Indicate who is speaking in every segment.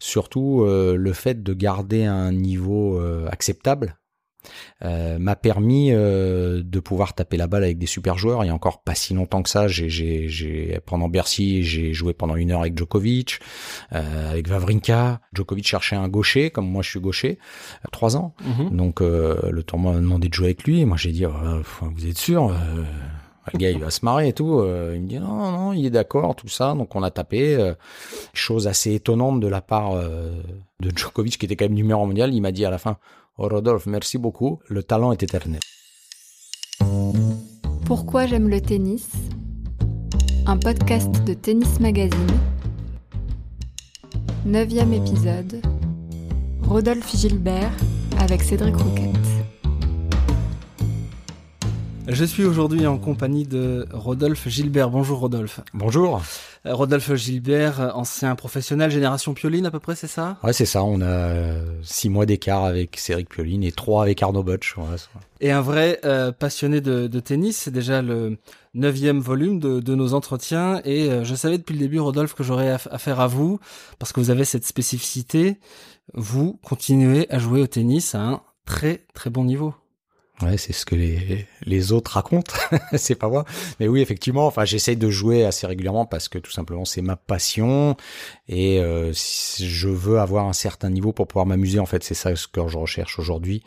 Speaker 1: surtout le fait de garder un niveau acceptable euh, m'a permis euh, de pouvoir taper la balle avec des super joueurs. Il y a encore pas si longtemps que ça, j'ai, j'ai, pendant Bercy, j'ai joué pendant une heure avec Djokovic, euh, avec Vavrinka. Djokovic cherchait un gaucher, comme moi je suis gaucher, trois ans. Mhm. Donc le tournoi m'a demandé de jouer avec lui. Et moi j'ai dit, oh, vous êtes sûr le gars, il va se marrer et tout. il me dit non, non, il est d'accord, tout ça. Donc on a tapé. chose assez étonnante de la part de Djokovic, qui était quand même numéro mondial. Il m'a dit à la fin, Oh, Rodolphe, merci beaucoup. Le talent est éternel.
Speaker 2: Pourquoi j'aime le tennis? Un podcast de Tennis Magazine. Neuvième épisode. Rodolphe Gilbert avec Cédric Rouquette.
Speaker 3: Je suis aujourd'hui en compagnie de Rodolphe Gilbert. Bonjour Rodolphe.
Speaker 1: Bonjour.
Speaker 3: Euh, Rodolphe Gilbert, ancien professionnel, génération Pioline à peu près, c'est ça?
Speaker 1: Ouais, c'est ça. On a euh, six mois d'écart avec Cédric Pioline et trois avec Arnaud Butch.
Speaker 3: et un vrai euh, passionné de, tennis. C'est déjà le neuvième volume de, nos entretiens. Et je savais depuis le début, Rodolphe, que j'aurais affaire à vous parce que vous avez cette spécificité. Vous continuez à jouer au tennis à un très très bon niveau.
Speaker 1: Ouais, c'est ce que les, autres racontent, c'est pas moi. Mais oui, effectivement, enfin, j'essaye de jouer assez régulièrement parce que tout simplement c'est ma passion et euh, je veux avoir un certain niveau pour pouvoir m'amuser. En fait, c'est ça ce que je recherche aujourd'hui.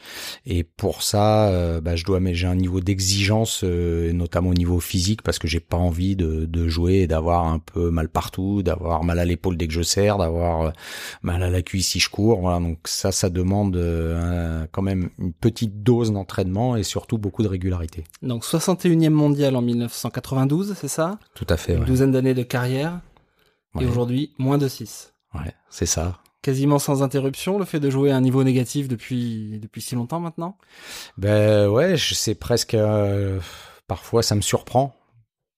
Speaker 1: Et pour ça, euh, bah, je dois, mais j'ai un niveau d'exigence, euh, notamment au niveau physique, parce que j'ai pas envie de, de jouer et d'avoir un peu mal partout, d'avoir mal à l'épaule dès que je sers, d'avoir mal à la cuisse si je cours. Voilà, donc ça, ça demande quand même une petite dose d'entraînement et surtout beaucoup de régularité.
Speaker 3: Donc 61e mondial en 1992, c'est ça?
Speaker 1: Tout à fait.
Speaker 3: Une douzaine d'années de carrière. Et aujourd'hui, moins de 6.
Speaker 1: Ouais, c'est ça.
Speaker 3: Quasiment sans interruption, le fait de jouer à un niveau négatif depuis, depuis si longtemps maintenant?
Speaker 1: Ben ouais, c'est presque... Euh, parfois, ça me surprend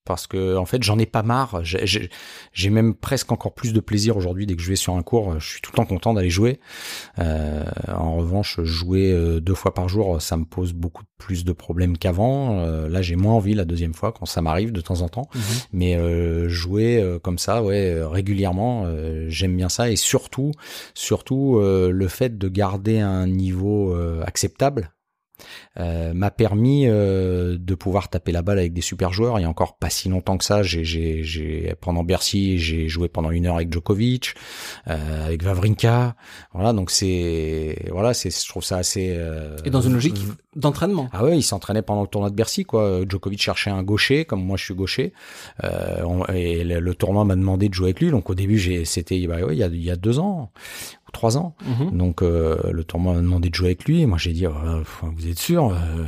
Speaker 1: parce que en fait j'en ai pas marre. J'ai même presque encore plus de plaisir aujourd'hui dès que je vais sur un cours. Je suis tout le temps content d'aller jouer. Euh, en revanche, jouer euh, deux fois par jour, ça me pose beaucoup plus de problèmes qu'avant. Euh, là, j'ai moins envie la deuxième fois quand ça m'arrive de temps en temps. Mhm. Mais euh, jouer euh, comme ça, ouais, régulièrement, j'aime bien ça et surtout, surtout le fait de garder un niveau acceptable euh, m'a permis euh, de pouvoir taper la balle avec des super joueurs. Il y a encore pas si longtemps que ça, j'ai, j'ai, j'ai pendant Bercy, j'ai joué pendant une heure avec Djokovic, euh, avec Vavrinka. Voilà, donc c'est voilà, c'est je trouve ça assez. Euh,
Speaker 3: Et dans une logique d'entraînement.
Speaker 1: Ah ouais, il s'entraînait pendant le tournoi de Bercy, quoi. Djokovic cherchait un gaucher, comme moi je suis gaucher, euh, et le, tournoi m'a demandé de jouer avec lui. Donc au début, j'ai, c'était bah, ouais, il y a, il y a deux ans trois ans. Mhm. Donc euh, le tournoi m'a demandé de jouer avec lui. Et moi j'ai dit, oh, vous êtes sûr euh,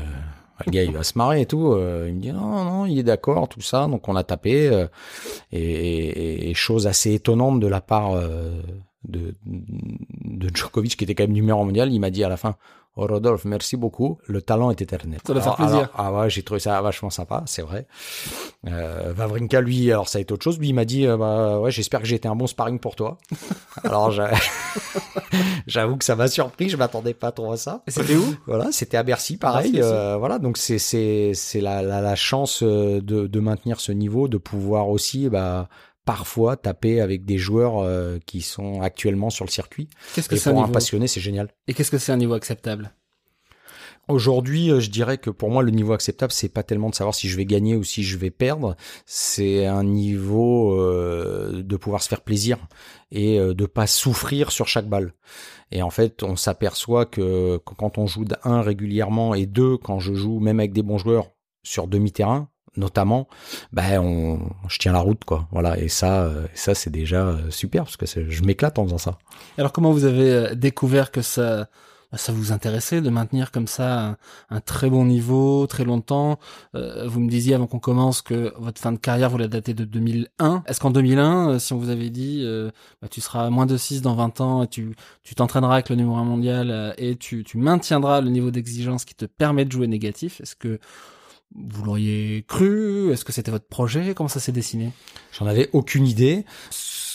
Speaker 1: le gars il va se marrer et tout. Euh, il me dit non non il est d'accord tout ça. Donc on a tapé et, chose assez étonnante de la part de, de Djokovic qui était quand même numéro mondial. Il m'a dit à la fin Oh Rodolphe, merci beaucoup. Le talent est éternel.
Speaker 3: Ça doit faire plaisir.
Speaker 1: ah ouais, j'ai trouvé ça vachement sympa, c'est vrai. Euh, Vavrinka, lui, alors ça a été autre chose. Lui, il m'a dit, euh, bah ouais, j'espère que j'ai été un bon sparring pour toi. alors j'avoue que ça m'a surpris. Je m'attendais pas trop à ça.
Speaker 3: C'était où?
Speaker 1: Voilà, c'était à Bercy, pareil. Euh, voilà, donc c'est c'est c'est la, la, la chance de de maintenir ce niveau, de pouvoir aussi bah parfois taper avec des joueurs euh, qui sont actuellement sur le circuit. Qu'est-ce que c'est pour un, passionné, c'est génial.
Speaker 3: Et qu'est-ce que c'est un niveau acceptable?
Speaker 1: Aujourd'hui, euh, je dirais que pour moi, le niveau acceptable, c'est pas tellement de savoir si je vais gagner ou si je vais perdre. C'est un niveau euh, de pouvoir se faire plaisir et de pas souffrir sur chaque balle. Et en fait, on s'aperçoit que quand on joue d'un régulièrement et deux quand je joue même avec des bons joueurs sur demi-terrain, notamment, ben on, je tiens la route quoi. Voilà et ça, euh, ça c'est déjà euh, super parce que je m'éclate en faisant ça.
Speaker 3: Alors comment vous avez euh, découvert que ça ça vous intéressait de maintenir comme ça un, très bon niveau très longtemps? Vous me disiez avant qu'on commence que votre fin de carrière vous la datez de 2001. Est-ce qu'en 2001, si on vous avait dit bah, tu seras moins de 6 dans 20 ans et tu tu t'entraîneras avec le numéro 1 mondial et tu tu maintiendras le niveau d'exigence qui te permet de jouer négatif, est-ce que vous l'auriez cru? Est-ce que c'était votre projet? Comment ça s'est dessiné?
Speaker 1: J'en avais aucune idée.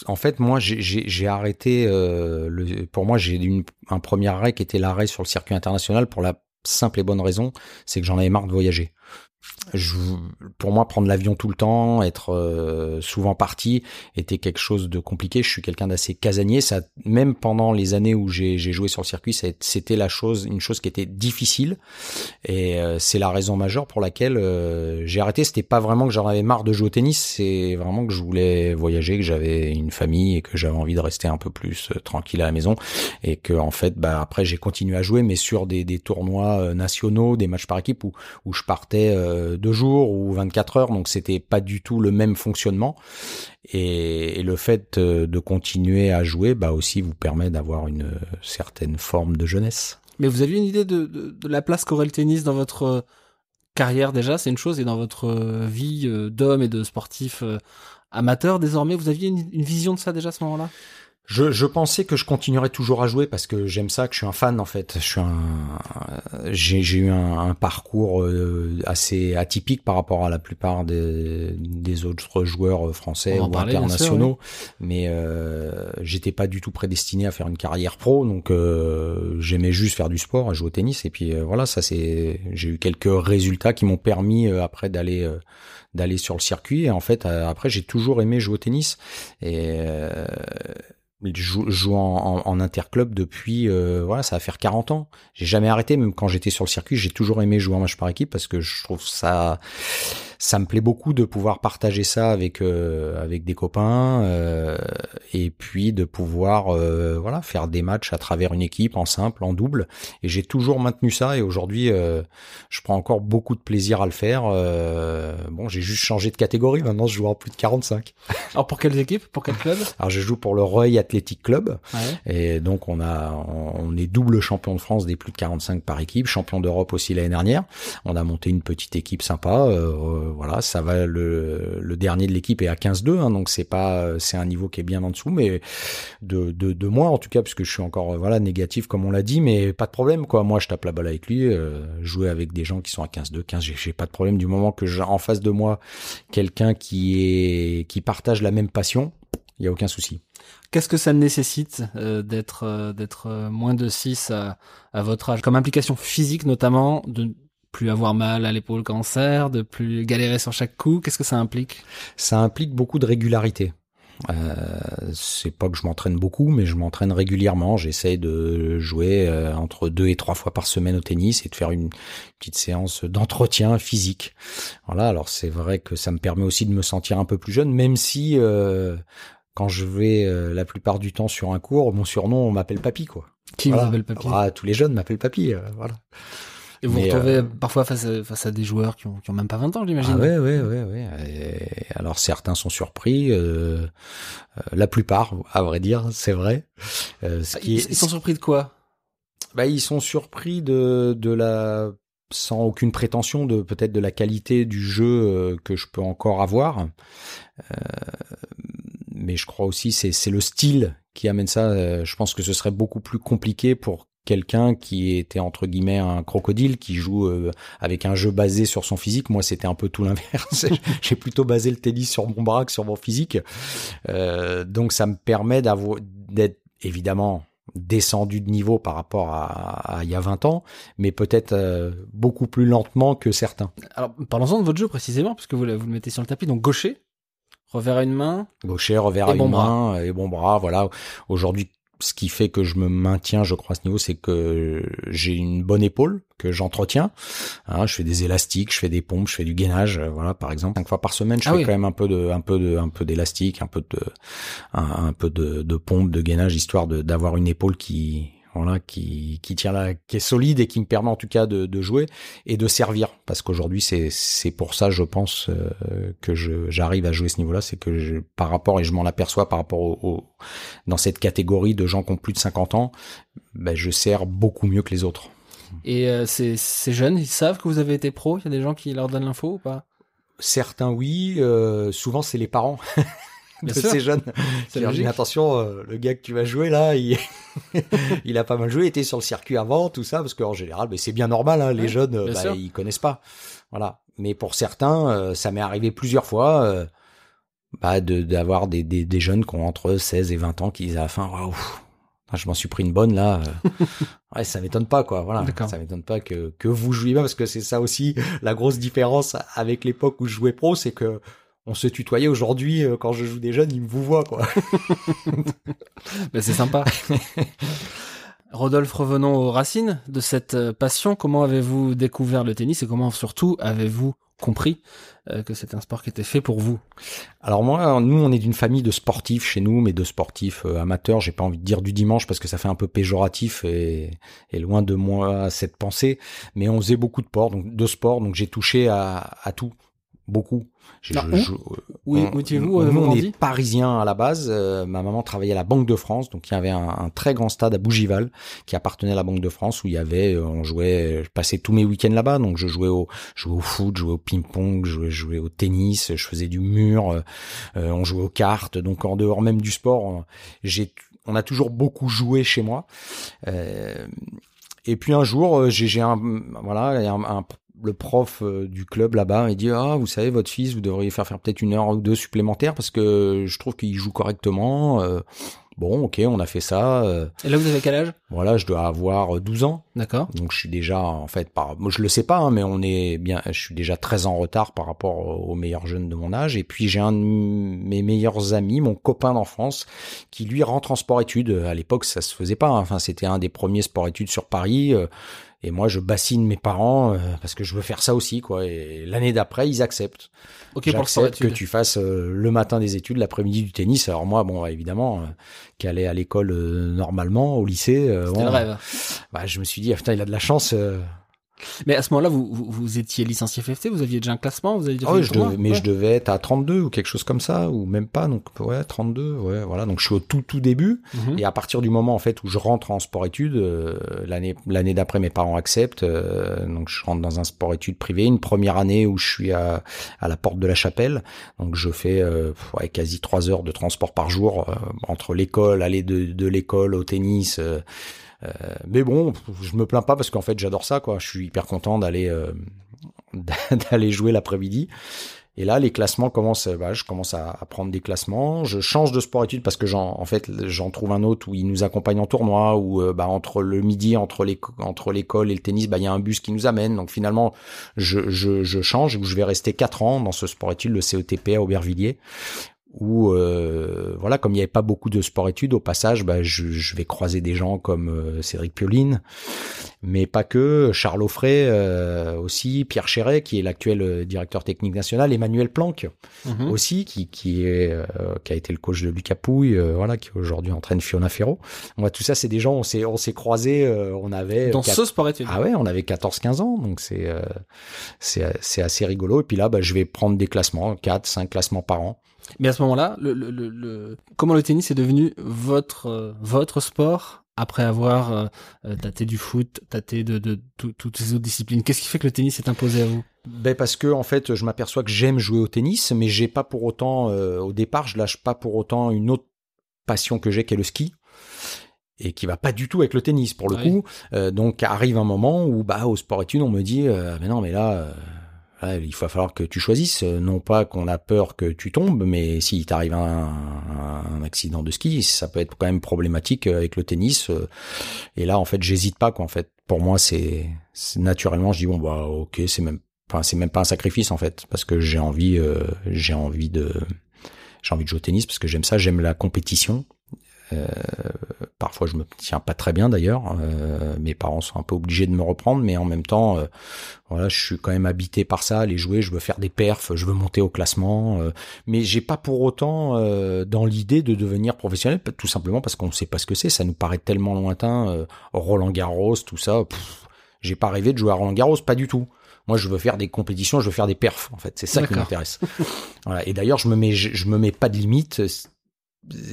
Speaker 1: En fait, moi, j'ai arrêté. Euh, le, pour moi, j'ai eu un premier arrêt qui était l'arrêt sur le circuit international pour la simple et bonne raison, c'est que j'en avais marre de voyager. Je, pour moi, prendre l'avion tout le temps, être euh, souvent parti, était quelque chose de compliqué. Je suis quelqu'un d'assez casanier. Ça, même pendant les années où j'ai joué sur le circuit, c'était la chose, une chose qui était difficile. Et euh, c'est la raison majeure pour laquelle euh, j'ai arrêté. C'était pas vraiment que j'en avais marre de jouer au tennis, c'est vraiment que je voulais voyager, que j'avais une famille et que j'avais envie de rester un peu plus tranquille à la maison. Et que en fait, bah après, j'ai continué à jouer, mais sur des, des tournois nationaux, des matchs par équipe où où je partais deux jours ou 24 heures, donc c'était pas du tout le même fonctionnement. Et, le fait euh, de continuer à jouer, bah aussi vous permet d'avoir une certaine forme de jeunesse.
Speaker 3: Mais vous aviez une idée de, la place qu'aurait le tennis dans votre euh, carrière déjà, c'est une chose, et dans votre euh, vie d'homme et de sportif amateur désormais, vous aviez une, une vision de ça déjà à ce moment-là?
Speaker 1: Je, je, pensais que je continuerais toujours à jouer parce que j'aime ça, que je suis un fan en fait. Je suis un, j'ai, eu un, un parcours euh, assez atypique par rapport à la plupart des, des autres joueurs français ou internationaux, mais euh, j'étais pas du tout prédestiné à faire une carrière pro, donc euh, j'aimais juste faire du sport, à jouer au tennis. Et puis euh, voilà, ça c'est, j'ai eu quelques résultats qui m'ont permis après d'aller d'aller sur le circuit. Et en fait après j'ai toujours aimé jouer au tennis. Et je joue, en, en, interclub depuis euh, voilà ça va faire 40 ans. J'ai jamais arrêté même quand j'étais sur le circuit j'ai toujours aimé jouer en match par équipe parce que je trouve ça ça me plaît beaucoup de pouvoir partager ça avec euh, avec des copains euh, et puis de pouvoir euh, voilà faire des matchs à travers une équipe en simple, en double. Et j'ai toujours maintenu ça et aujourd'hui je prends encore beaucoup de plaisir à le faire. bon, j'ai juste changé de catégorie. Maintenant, je joue en plus de 45.
Speaker 3: Alors pour quelles équipes? Pour quel club?
Speaker 1: Alors je joue pour le Roy Athletic Club et donc on a on est double champion de France des plus de 45 par équipe, champion d'Europe aussi l'année dernière. On a monté une petite équipe sympa voilà, ça va le, le dernier de l'équipe est à 15-2, hein, donc c'est pas c'est un niveau qui est bien en dessous, mais de, de, de moi en tout cas, parce que je suis encore voilà négatif comme on l'a dit, mais pas de problème quoi. Moi je tape la balle avec lui, euh, jouer avec des gens qui sont à 15-2, 15, j'ai pas de problème du moment que j'ai en face de moi quelqu'un qui est qui partage la même passion, il y a aucun souci.
Speaker 3: Qu'est-ce que ça nécessite euh, d'être euh, d'être moins de 6 à, à votre âge? Comme implication physique notamment de plus avoir mal à l'épaule cancer, de plus galérer sur chaque coup Qu'est-ce que ça implique?
Speaker 1: Ça implique beaucoup de régularité. Euh, c'est pas que je m'entraîne beaucoup, mais je m'entraîne régulièrement. J'essaie de jouer euh, entre deux et trois fois par semaine au tennis et de faire une petite séance d'entretien physique. Voilà. Alors c'est vrai que ça me permet aussi de me sentir un peu plus jeune, même si euh, quand je vais la plupart du temps sur un cours, mon surnom on m'appelle Papy quoi.
Speaker 3: Qui m'appelle Papy?
Speaker 1: Ah, Tous les jeunes m'appellent Papy. voilà.
Speaker 3: Et vous vous retrouvez euh, parfois face à, face à des joueurs qui ont, qui ont même pas 20 ans, j'imagine.
Speaker 1: Ah ouais, ouais, ouais, ouais. alors certains sont surpris, euh, euh, la plupart, à vrai dire, c'est vrai.
Speaker 3: Euh, ce qui ils, ils sont surpris de quoi?
Speaker 1: Bah, ils sont surpris de de la sans aucune prétention de peut-être de la qualité du jeu que je peux encore avoir. mais je crois aussi c'est c'est le style qui amène ça. Je pense que ce serait beaucoup plus compliqué pour quelqu'un qui était entre guillemets un crocodile qui joue euh, avec un jeu basé sur son physique. Moi, c'était un peu tout l'inverse. J'ai plutôt basé le tennis sur mon bras que sur mon physique. Euh, donc, ça me permet d'avoir d'être évidemment descendu de niveau par rapport à, il y a 20 ans, mais peut-être euh, beaucoup plus lentement que certains.
Speaker 3: Alors, parlons-en de votre jeu précisément, puisque vous, vous le mettez sur le tapis. Donc, gaucher, revers à une main.
Speaker 1: Gaucher, revers à une main et bon bras. Voilà. Aujourd'hui, ce qui fait que je me maintiens, je crois, à ce niveau, c'est que j'ai une bonne épaule que j'entretiens. Hein, je fais des élastiques, je fais des pompes, je fais du gainage, euh, voilà, par exemple, cinq fois par semaine, je ah fais quand même un peu de, un peu de, un peu d'élastique, un peu de, un, peu de, de pompe, de gainage, histoire d'avoir une épaule qui voilà, qui, qui tient là, qui est solide et qui me permet en tout cas de, de jouer et de servir. Parce qu'aujourd'hui, c'est, c'est pour ça, je pense, euh, que je, j'arrive à jouer ce niveau-là, c'est que je, par rapport, et je m'en aperçois par rapport au, dans cette catégorie de gens qui ont plus de 50 ans, ben, je sers beaucoup mieux que les autres.
Speaker 3: Et euh, ces, ces jeunes, ils savent que vous avez été pro? Il y a des gens qui leur donnent l'info ou pas?
Speaker 1: Certains oui, euh, souvent c'est les parents. de ces jeunes. Qui attention, euh, le gars que tu vas jouer là, il, il a pas mal joué, il était sur le circuit avant, tout ça, parce qu'en général, mais c'est bien normal, hein, les jeunes, bah, ils connaissent pas. Voilà. Mais pour certains, euh, ça m'est arrivé plusieurs fois, euh, bah, d'avoir des, des, des, jeunes qui ont entre 16 et 20 ans qui disent à la fin, waouh, je m'en suis pris une bonne là. euh. ouais, ça m'étonne pas quoi. Voilà,
Speaker 3: D'accord.
Speaker 1: ça m'étonne pas que que vous jouiez bien parce que c'est ça aussi la grosse différence avec l'époque où je jouais pro, c'est que on se tutoyait aujourd'hui euh, quand je joue des jeunes, ils me vous voient quoi.
Speaker 3: Ben, c'est sympa. Rodolphe, revenons aux racines de cette euh, passion. Comment avez-vous découvert le tennis et comment surtout avez-vous compris euh, que c'était un sport qui était fait pour vous?
Speaker 1: Alors moi, nous, on est d'une famille de sportifs chez nous, mais de sportifs amateurs. J'ai pas envie de dire du dimanche parce que ça fait un peu péjoratif et, et loin de moi cette pensée. Mais on faisait beaucoup de sport, donc de sport, donc j'ai touché à, à tout, beaucoup. Je- je-
Speaker 3: Oui,
Speaker 1: on- nous,
Speaker 3: euh,
Speaker 1: on est parisiens à la base. Euh, ma maman travaillait à la Banque de France, donc il y avait un, un très grand stade à Bougival qui appartenait à la Banque de France où il y avait, euh, on jouait, je passais tous mes week-ends là-bas, donc je jouais au, jouais au foot, je jouais au ping-pong, je jouais, je jouais au tennis, je faisais du mur, euh, euh, on jouait aux cartes, donc en dehors même du sport, on- j'ai, on a toujours beaucoup joué chez moi. Euh, et puis un jour, euh, j'ai, un, voilà, un, un- le prof euh, du club là-bas, il dit ah vous savez votre fils vous devriez faire faire peut-être une heure ou deux supplémentaires parce que je trouve qu'il joue correctement. Euh, bon ok on a fait ça. euh,
Speaker 3: Et là, vous avez quel âge?
Speaker 1: Voilà je dois avoir 12 ans
Speaker 3: D'accord.
Speaker 1: donc je suis déjà en fait par moi je le sais pas hein, mais on est bien je suis déjà très en retard par rapport aux meilleurs jeunes de mon âge et puis j'ai un de mes meilleurs amis mon copain d'enfance qui lui rentre en sport études à l'époque ça se faisait pas hein. enfin c'était un des premiers sport études sur Paris et moi je bassine mes parents euh, parce que je veux faire ça aussi quoi et l'année d'après ils acceptent
Speaker 3: Ok
Speaker 1: J'accepte que tu fasses euh, le matin des études, l'après-midi du tennis. Alors moi, bon, évidemment, euh, qu'aller à l'école euh, normalement, au lycée, euh,
Speaker 3: C'était
Speaker 1: bon,
Speaker 3: le rêve.
Speaker 1: bah, je me suis dit, ah, putain, il a de la chance. Euh.
Speaker 3: Mais à ce moment-là, vous, vous, vous étiez licencié FFT, vous aviez déjà un classement, vous aviez déjà le
Speaker 1: je devais- mais
Speaker 3: Ouais.
Speaker 1: je devais être à 32 ou quelque chose comme ça, ou même pas. Donc ouais, 32, ouais, voilà. Donc je suis au tout tout début.
Speaker 3: Mhm.
Speaker 1: Et à partir du moment en fait où je rentre en sport-études, euh, l'année l'année d'après mes parents acceptent, euh, donc je rentre dans un sport-études privé. Une première année où je suis à, à la porte de la Chapelle, donc je fais euh, ouais, quasi trois heures de transport par jour euh, entre l'école, aller de, de l'école au tennis. Euh, mais bon, je me plains pas parce qu'en fait j'adore ça quoi. Je suis hyper content d'aller euh, d'aller jouer l'après-midi. Et là, les classements commencent. euh, Bah, je commence à, prendre des classements. Je change de sport-études parce que j'en, en fait, j'en trouve un autre où il nous accompagne en tournoi. Où bah, entre le midi, entre les, entre l'école et le tennis, bah, il y a un bus qui nous amène. Donc finalement, je, je, je change. Où je vais rester quatre ans dans ce sport-études, le CETP à Aubervilliers. Où euh, voilà, comme il n'y avait pas beaucoup de sport-études, au passage, bah, je, je vais croiser des gens comme euh, Cédric Pioline, mais pas que, Charles Offray euh, aussi, Pierre Chéret, qui est l'actuel euh, directeur technique national, Emmanuel Planck
Speaker 3: Mhm.
Speaker 1: aussi, qui, qui est euh, qui a été le coach de Lucas Pouille, euh, voilà, qui aujourd'hui entraîne Fiona Ferro. Moi, tout ça, c'est des gens, on s'est on s'est croisés, euh, on avait
Speaker 3: Dans ce sport études.
Speaker 1: ah ouais, on avait 14-15 ans, donc c'est euh, c'est c'est assez rigolo. Et puis là, bah, je vais prendre des classements, 4, 5 classements par an.
Speaker 3: Mais à ce moment-là, le, le, le, le- comment le tennis est devenu votre euh, votre sport après avoir euh, euh, tâté du foot, tâté de, de, tout- toutes ces autres disciplines? Qu'est-ce qui fait que le tennis s'est imposé à vous?
Speaker 1: Ben parce que en fait, je m'aperçois que j'aime jouer au tennis, mais j'ai pas pour autant, euh, au départ, je lâche pas pour autant une autre passion que j'ai, qui est le ski et qui va pas du tout avec le tennis pour le
Speaker 3: Oui.
Speaker 1: coup. Euh, donc arrive un moment où bah au sport études, on me dit, euh, mais non, mais là. Il va falloir que tu choisisses, euh, non pas qu'on a peur que tu tombes, mais si t'arrive un, accident de ski, ça peut être quand même problématique euh, avec le tennis. euh, Et là, en fait, j'hésite pas. Quoi. En fait, pour moi, c'est naturellement, je dis bon bah ok, c'est même, enfin c'est même pas un sacrifice en fait, parce que j'ai envie, j'ai envie de, j'ai envie de jouer au tennis parce que j'aime ça, j'aime la compétition. Euh, parfois, je me tiens pas très bien d'ailleurs. Euh, mes parents sont un peu obligés de me reprendre, mais en même temps, euh, voilà, je suis quand même habité par ça. Aller jouer, je veux faire des perfs, je veux monter au classement, mais j'ai pas pour autant dans l'idée de devenir professionnel, tout simplement parce qu'on sait pas ce que c'est. Ça nous paraît tellement lointain. Roland Garros, tout ça. j'ai pas rêvé de jouer à Roland Garros, pas du tout. Moi, je veux faire des compétitions, je veux faire des perfs. En fait, c'est ça qui m'intéresse. voilà. Et d'ailleurs, je me mets, je, je me mets pas de limite.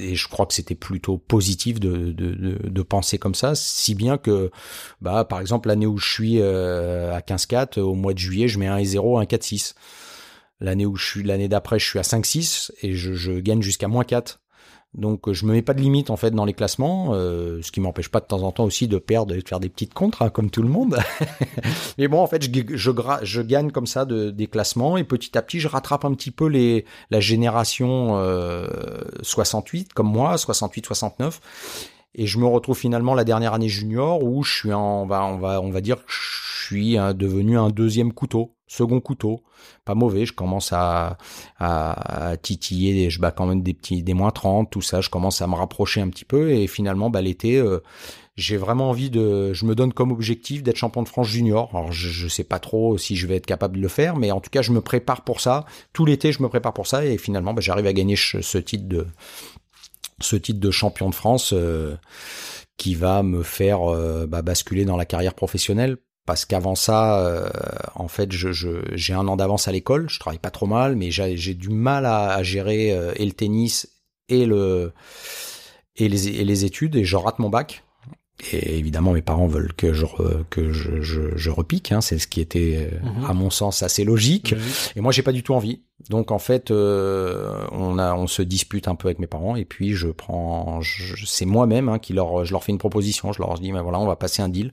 Speaker 1: Et je crois que c'était plutôt positif de, de, de, de penser comme ça, si bien que, bah, par exemple, l'année où je suis euh, à 15-4, au mois de juillet, je mets un et 0, un 4-6. L'année où je suis, l'année d'après, je suis à 5-6 et je, je gagne jusqu'à moins 4. Donc euh, je me mets pas de limite en fait dans les classements, euh, ce qui m'empêche pas de temps en temps aussi de perdre et de faire des petites contres hein, comme tout le monde. Mais bon en fait je, gagne comme ça de, des classements et petit à petit je rattrape un petit peu les la génération euh, 68 comme moi 68 69 Et je me retrouve finalement la dernière année junior où je suis en, on va, on va, on va dire que je suis devenu un deuxième couteau, second couteau. Pas mauvais, je commence à, à, titiller, je bats quand même des petits, des moins 30, tout ça, je commence à me rapprocher un petit peu et finalement, bah, l'été, euh, j'ai vraiment envie de, je me donne comme objectif d'être champion de France junior. Alors je, je sais pas trop si je vais être capable de le faire, mais en tout cas je me prépare pour ça. Tout l'été je me prépare pour ça et finalement bah, j'arrive à gagner ce titre de, ce titre de champion de France euh, qui va me faire euh, bah, basculer dans la carrière professionnelle parce qu'avant ça, euh, en fait, j'ai un an d'avance à l'école, je travaille pas trop mal, mais j'ai, du mal à, gérer et le tennis et le et les, et les études et je rate mon bac. Et évidemment, mes parents veulent que je que je, je, je repique. Hein, c'est ce qui était, mhm. à mon sens, assez logique. Et moi, j'ai pas du tout envie. Donc en fait, euh, on a, on se dispute un peu avec mes parents. Et puis je prends, c'est moi-même hein, qui leur, je leur fais une proposition. Je leur dis, mais voilà, on va passer un deal.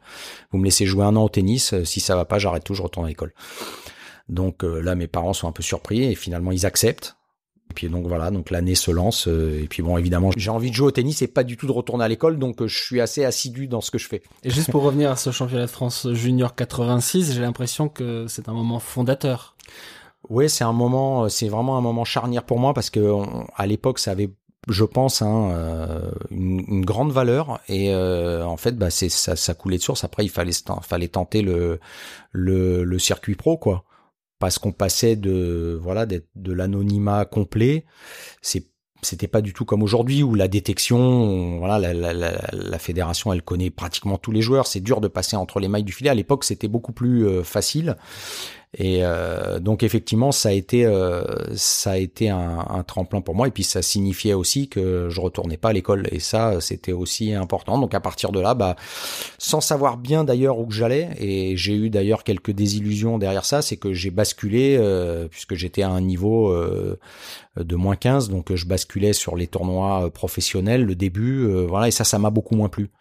Speaker 1: Vous me laissez jouer un an au tennis. Si ça va pas, j'arrête tout. Je retourne à l'école. Donc euh, là, mes parents sont un peu surpris et finalement ils acceptent. Et puis donc voilà, donc l'année se lance. Euh, et puis bon, évidemment, j'ai envie de jouer au tennis et pas du tout de retourner à l'école, donc euh, je suis assez assidu dans ce que je fais.
Speaker 3: Et juste pour revenir à ce championnat de France junior 86, j'ai l'impression que c'est un moment fondateur.
Speaker 1: Oui, c'est un moment, euh, c'est vraiment un moment charnière pour moi parce que à l'époque, ça avait je pense, hein, une, grande valeur et en fait, bah, c'est ça, ça coulait de source. Après, il fallait, fallait tenter le, le, le circuit pro, quoi parce qu'on passait de voilà de l'anonymat complet. C'est c'était pas du tout comme aujourd'hui où la détection voilà la, la, la, la, fédération elle connaît pratiquement tous les joueurs. C'est dur de passer entre les mailles du filet. À l'époque c'était beaucoup plus euh, facile et euh, donc effectivement, ça a été euh, ça a été un, un, tremplin pour moi. Et puis ça signifiait aussi que je retournais pas à l'école. Et ça, c'était aussi important. Donc à partir de là, bah, sans savoir bien d'ailleurs où j'allais, et j'ai eu d'ailleurs quelques désillusions derrière ça, c'est que j'ai basculé euh, puisque j'étais à un niveau euh, de moins 15, donc je basculais sur les tournois professionnels, le début, voilà. Et ça, ça m'a beaucoup moins plu.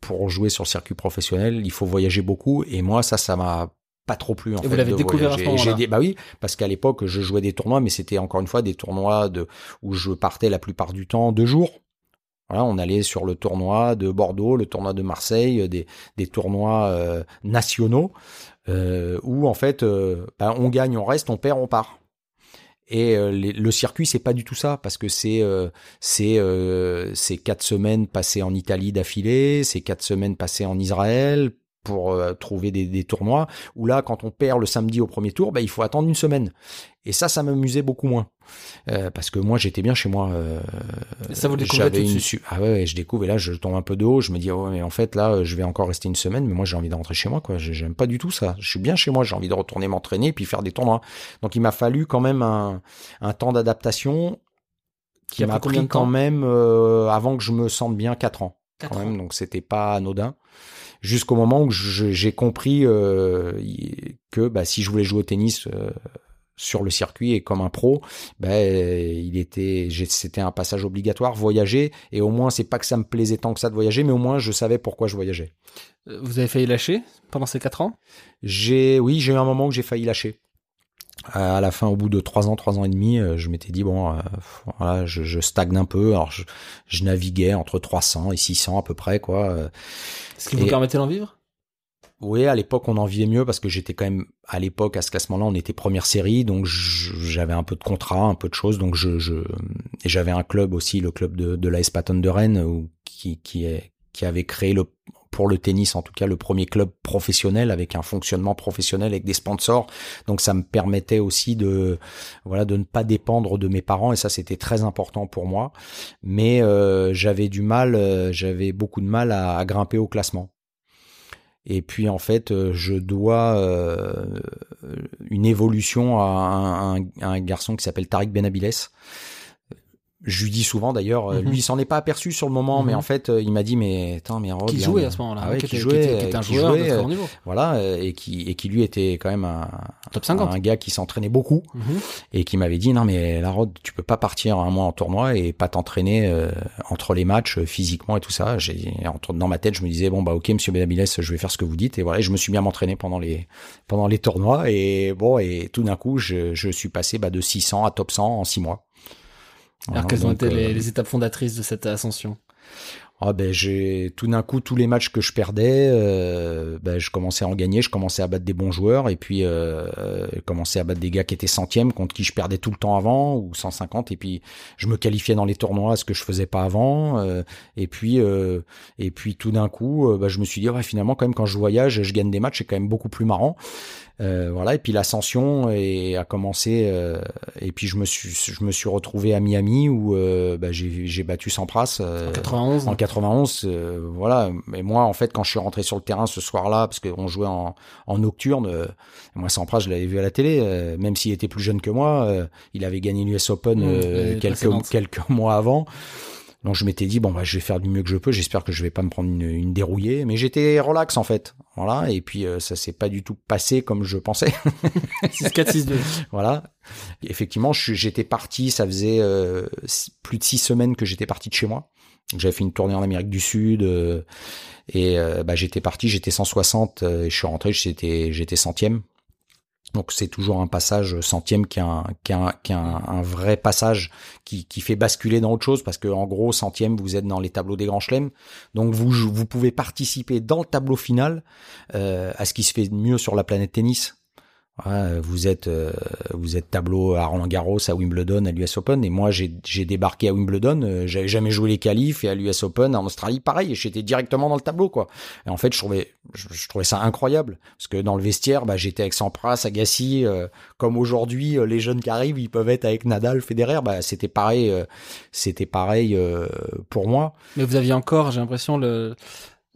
Speaker 1: Pour jouer sur le circuit professionnel, il faut voyager beaucoup. Et moi, ça, ça m'a pas trop plus en
Speaker 3: Et Vous l'avez découvert à ce moment-là.
Speaker 1: Bah oui, parce qu'à l'époque je jouais des tournois, mais c'était encore une fois des tournois de où je partais la plupart du temps deux jours. Voilà, on allait sur le tournoi de Bordeaux, le tournoi de Marseille, des, des tournois euh, nationaux euh, où en fait euh, bah, on gagne, on reste, on perd, on part. Et euh, le circuit, c'est pas du tout ça, parce que c'est c'est c'est quatre semaines passées en Italie d'affilée, c'est quatre semaines passées en Israël, pour euh, trouver des, des, tournois, où là, quand on perd le samedi au premier tour, bah, il faut attendre une semaine. Et ça, ça m'amusait beaucoup moins. Euh, parce que moi, j'étais bien chez moi. Euh,
Speaker 3: ça vous découvrez une
Speaker 1: Ah ouais, je découvre et là, je tombe un peu de haut. Je me dis, oh, mais en fait, là, je vais encore rester une semaine, mais moi, j'ai envie de rentrer chez moi, quoi. J'aime pas du tout ça. Je suis bien chez moi. J'ai envie de retourner m'entraîner puis faire des tournois. Donc, il m'a fallu quand même un, un temps d'adaptation qui m'a pris quand même euh, avant que je me sente bien quatre ans. quand même, donc c'était pas anodin jusqu'au moment où j'ai compris euh, que bah, si je voulais jouer au tennis euh, sur le circuit et comme un pro, bah, il était, c'était un passage obligatoire, voyager. Et au moins, c'est pas que ça me plaisait tant que ça de voyager, mais au moins je savais pourquoi je voyageais.
Speaker 3: Euh, vous avez failli lâcher pendant ces quatre ans?
Speaker 1: J'ai, oui, j'ai eu un moment où j'ai failli lâcher à la fin, au bout de trois ans, trois ans et demi, euh, je m'étais dit bon, euh, voilà, je, je, stagne un peu. Alors, je, je, naviguais entre 300 et 600 à peu près, quoi.
Speaker 3: Euh. Est-ce qui vous permettait d'en vivre?
Speaker 1: Oui, à l'époque, on en vivait mieux parce que j'étais quand même à l'époque à ce classement-là, on était première série, donc j'avais un peu de contrat, un peu de choses, donc je, je et j'avais un club aussi, le club de, de l'AS Patton de Rennes, où, qui, qui est qui avait créé le pour le tennis en tout cas le premier club professionnel avec un fonctionnement professionnel avec des sponsors. Donc ça me permettait aussi de voilà de ne pas dépendre de mes parents et ça c'était très important pour moi. Mais euh, j'avais du mal euh, j'avais beaucoup de mal à, grimper au classement. Et puis en fait, euh, je dois une évolution à un, garçon qui s'appelle Tariq Benabiles, je lui dis souvent d'ailleurs, euh, mhm. lui il s'en est pas aperçu sur le moment, mais mhm. en fait euh, il m'a dit mais attends mais
Speaker 3: qui jouait à ce moment-là,
Speaker 1: ah
Speaker 3: qui,
Speaker 1: jouait,
Speaker 3: qui, était, un joueur de très haut niveau,
Speaker 1: voilà euh, et qui et qui lui était quand même un
Speaker 3: top 50,
Speaker 1: un gars qui s'entraînait beaucoup mhm. et qui m'avait dit non mais Larod tu peux pas partir un mois en tournoi et pas t'entraîner entre les matchs physiquement et tout ça. J'ai dans ma tête je me disais bon bah ok Monsieur Benabiles je vais faire ce que vous dites et voilà je me suis bien m'entraîner pendant les pendant les tournois et bon et tout d'un coup je, je suis passé bah, de 600 à top 100 en 6 mois.
Speaker 3: Alors, quelles ont été les, euh, les, étapes fondatrices de cette ascension?
Speaker 1: Ah ben j'ai tout d'un coup tous les matchs que je perdais, euh, ben, je commençais à en gagner, je commençais à battre des bons joueurs et puis euh, euh commençais à battre des gars qui étaient centièmes contre qui je perdais tout le temps avant ou 150 et puis je me qualifiais dans les tournois ce que je faisais pas avant euh, et puis euh, et puis tout d'un coup ben, je me suis dit ouais finalement quand même quand je voyage je gagne des matchs c'est quand même beaucoup plus marrant euh, voilà et puis l'ascension a commencé euh, et puis je me suis je me suis retrouvé à Miami où euh, bah, j'ai battu Sampras
Speaker 3: en 91
Speaker 1: en 91 voilà. Mais moi en fait quand je suis rentré sur le terrain ce soir-là parce qu'on jouait en, en nocturne moi Sampras je l'avais vu à la télé même s'il était plus jeune que moi il avait gagné l'US Open mmh, quelques quelques mois avant donc je m'étais dit bon bah je vais faire du mieux que je peux. J'espère que je vais pas me prendre une, une dérouillée, mais j'étais relax en fait. Voilà et puis euh, ça s'est pas du tout passé comme je pensais.
Speaker 3: 6-4 6-2.
Speaker 1: voilà. Effectivement, j'étais parti, ça faisait euh, plus de six semaines que j'étais parti de chez moi. J'avais fait une tournée en Amérique du Sud euh, et bah j'étais parti, j'étais 160 et je suis rentré, j'étais j'étais centième donc c'est toujours un passage centième qui est un, vrai passage qui, qui fait basculer dans autre chose parce que en gros centième vous êtes dans les tableaux des grands chelems. Donc vous vous pouvez participer dans le tableau final euh, à ce qui se fait mieux sur la planète tennis vous êtes euh, vous êtes tableau à Roland Garros, à Wimbledon, à l'US Open, et moi j'ai débarqué à Wimbledon, euh, j'avais jamais joué les qualifs, et à l'US Open en Australie, pareil, j'étais directement dans le tableau quoi. Et en fait, je trouvais je, trouvais ça incroyable parce que dans le vestiaire, bah, j'étais avec Sampras, Agassi, euh, comme aujourd'hui les jeunes qui arrivent, ils peuvent être avec Nadal, Federer, bah c'était pareil, c'était pareil pour moi.
Speaker 3: Mais vous aviez encore, j'ai l'impression le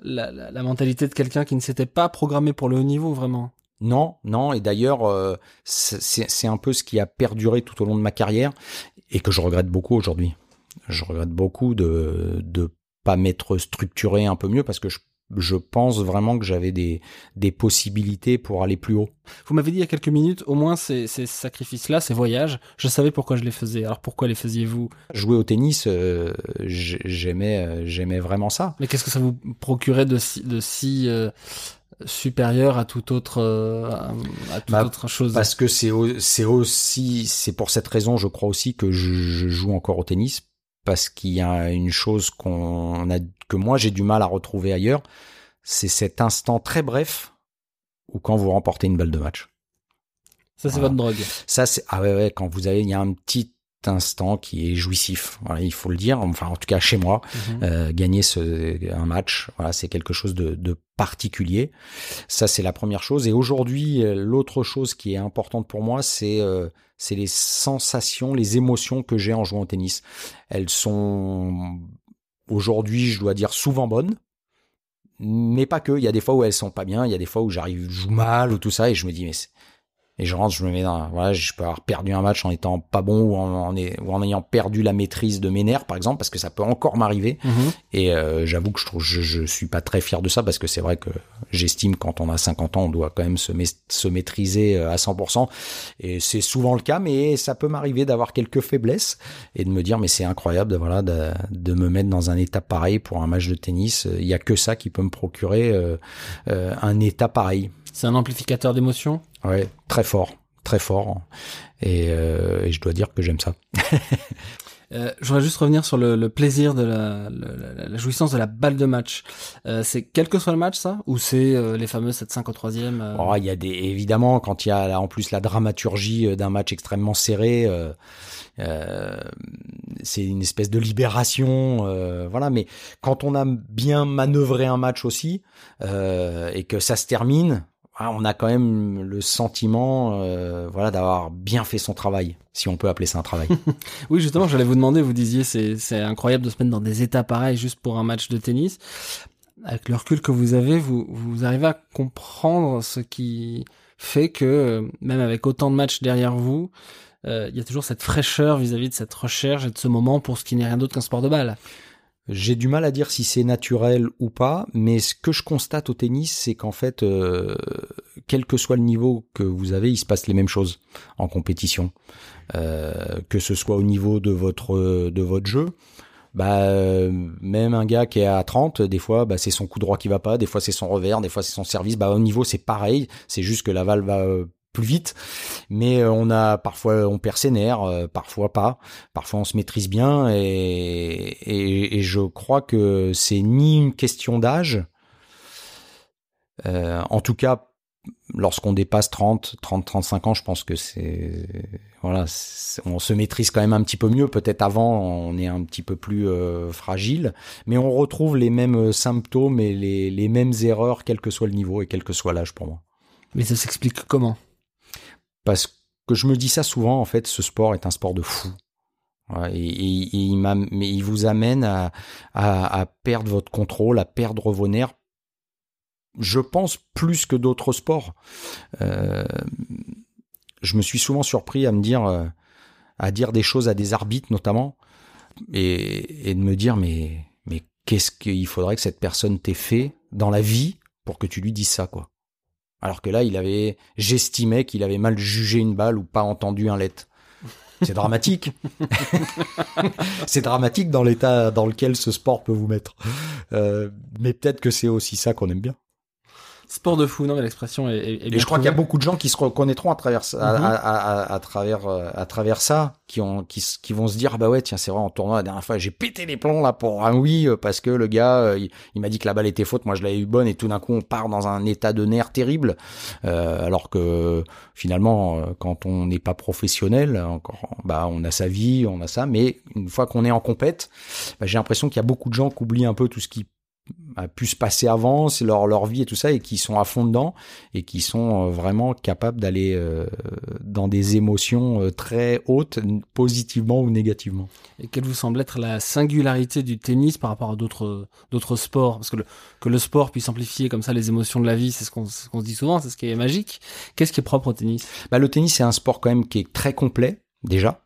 Speaker 3: la, la, la mentalité de quelqu'un qui ne s'était pas programmé pour le haut niveau vraiment.
Speaker 1: Non, non, et d'ailleurs, euh, c'est un peu ce qui a perduré tout au long de ma carrière et que je regrette beaucoup aujourd'hui. Je regrette beaucoup de de pas m'être structuré un peu mieux parce que je, je pense vraiment que j'avais des, des possibilités pour aller plus haut.
Speaker 3: Vous m'avez dit il y a quelques minutes, au moins ces, ces sacrifices-là, ces voyages, je savais pourquoi je les faisais. Alors pourquoi les faisiez-vous?
Speaker 1: Jouer au tennis, euh, j'aimais euh, j'aimais vraiment ça.
Speaker 3: Mais qu'est-ce que ça vous procurait de si, de si supérieur à toute autre euh, à toute bah, autre chose.
Speaker 1: parce que c'est c'est aussi c'est pour cette raison je crois aussi que je, joue encore au tennis parce qu'il y a une chose qu'on a que moi j'ai du mal à retrouver ailleurs c'est cet instant très bref où quand vous remportez une balle de match.
Speaker 3: Ça c'est votre drogue.
Speaker 1: Ça c'est ah ouais ouais quand vous avez il y a un petit instant qui est jouissif. Voilà, il faut le dire. Enfin, en tout cas, chez moi, mhm. euh, gagner ce, un match, voilà, c'est quelque chose de, de particulier. Ça, c'est la première chose. Et aujourd'hui, euh, l'autre chose qui est importante pour moi, c'est euh, c'est les sensations, les émotions que j'ai en jouant au tennis. Elles sont aujourd'hui, je dois dire, souvent bonnes. Mais pas que. Il y a des fois où elles sont pas bien. Il y a des fois où j'arrive, je joue mal ou tout ça, et je me dis mais et je rentre, je me mets dans, voilà, je peux avoir perdu un match en étant pas bon ou en, ou en ayant perdu la maîtrise de mes nerfs, par exemple, parce que ça peut encore m'arriver. Mhm. Et euh, j'avoue que je trouve, je, je suis pas très fier de ça parce que c'est vrai que j'estime quand on a 50 ans, on doit quand même se, se maîtriser euh, à 100%. Et c'est souvent le cas, mais ça peut m'arriver d'avoir quelques faiblesses et de me dire, mais c'est incroyable, de, voilà, de, de, me mettre dans un état pareil pour un match de tennis. Il y a que ça qui peut me procurer euh, euh un état pareil.
Speaker 3: C'est un amplificateur d'émotions?
Speaker 1: Ouais, très fort, très fort. Et, euh, et je dois dire que j'aime ça.
Speaker 3: euh, je voudrais juste revenir sur le, le plaisir de la, jouissance de la balle de match. Euh, c'est quel que soit le match, ça? Ou c'est euh, les fameux 7-5 au troisième euh?
Speaker 1: Oh, Il y a des, évidemment, quand il y a en plus la dramaturgie d'un match extrêmement serré, c'est une espèce de libération. voilà, mais quand on a bien manœuvré un match aussi, et que ça se termine, on a quand même le sentiment euh, voilà d'avoir bien fait son travail si on peut appeler ça un travail.
Speaker 3: oui, justement, j'allais vous demander, vous disiez c'est c'est incroyable de se mettre dans des états pareils juste pour un match de tennis. Avec le recul que vous avez, vous vous arrivez à comprendre ce qui fait que euh, même avec autant de matchs derrière vous, euh, il y a toujours cette fraîcheur vis-à-vis -vis de cette recherche et de ce moment pour ce qui n'est rien d'autre qu'un sport de balle.
Speaker 1: J'ai du mal à dire si c'est naturel ou pas, mais ce que je constate au tennis, c'est qu'en fait, euh, quel que soit le niveau que vous avez, il se passe les mêmes choses en compétition. Euh, que ce soit au niveau de votre de votre jeu, bah même un gars qui est à 30, des fois bah, c'est son coup droit qui va pas, des fois c'est son revers, des fois c'est son service, bah au niveau c'est pareil, c'est juste que la balle va plus vite, mais on a parfois on perd ses nerfs, parfois pas, parfois on se maîtrise bien. Et, et, je crois que c'est ni une question d'âge, en tout cas lorsqu'on dépasse 30, 30, 35 ans, je pense que c'est voilà, on se maîtrise quand même un petit peu mieux. Peut-être avant, on est un petit peu plus euh, fragile, mais on retrouve les mêmes euh, symptômes et les, les mêmes erreurs, quel que soit le niveau et quel que soit l'âge pour moi.
Speaker 3: Mais ça s'explique comment?
Speaker 1: Parce que je me dis ça souvent. En fait, ce sport est un sport de fou. et, il vous amène à perdre votre contrôle, à perdre vos nerfs je pense plus que d'autres sports. Euh, je me suis souvent surpris à me dire, euh, à dire des choses à des arbitres notamment, et, de me dire mais mais qu'est-ce qu'il faudrait que cette personne t'ait fait dans la vie pour que tu lui dises ça quoi. Alors que là, il avait, j'estimais qu'il avait mal jugé une balle ou pas entendu un let. C'est dramatique. c'est dramatique dans l'état dans lequel ce sport peut vous mettre. Euh, mais peut-être que c'est aussi ça qu'on aime bien.
Speaker 3: Sport de fou, non mais l'expression est, est,
Speaker 1: Et je crois qu'il y a beaucoup de gens qui se reconnaîtront à travers à, mhm. à, à, à, travers euh, à travers ça, qui ont qui, qui vont se dire ah bah ouais tiens c'est vrai en tournoi la dernière fois j'ai pété les plombs là pour un oui euh, parce que le gars euh, il, m'a dit que la balle était faute, moi je l'avais eu bonne et tout d'un coup on part dans un état de nerf terrible, euh, alors que finalement quand on n'est pas professionnel encore bah on a sa vie, on a ça, mais une fois qu'on est en compète, bah, j'ai l'impression qu'il y a beaucoup de gens qui oublient un peu tout ce qui a pu se passer avant, c'est leur, leur vie et tout ça, et qui sont à fond dedans, et qui sont euh, vraiment capables d'aller euh, dans des émotions euh, très hautes, positivement ou négativement.
Speaker 3: Et quelle vous semble être la singularité du tennis par rapport à d'autres d'autres sports? Parce que le, que le sport puisse amplifier comme ça les émotions de la vie, c'est ce qu'on se dit souvent, c'est ce qui est magique. Qu'est-ce qui est propre au tennis?
Speaker 1: Bah, Le tennis, c'est un sport quand même qui est très complet, déjà.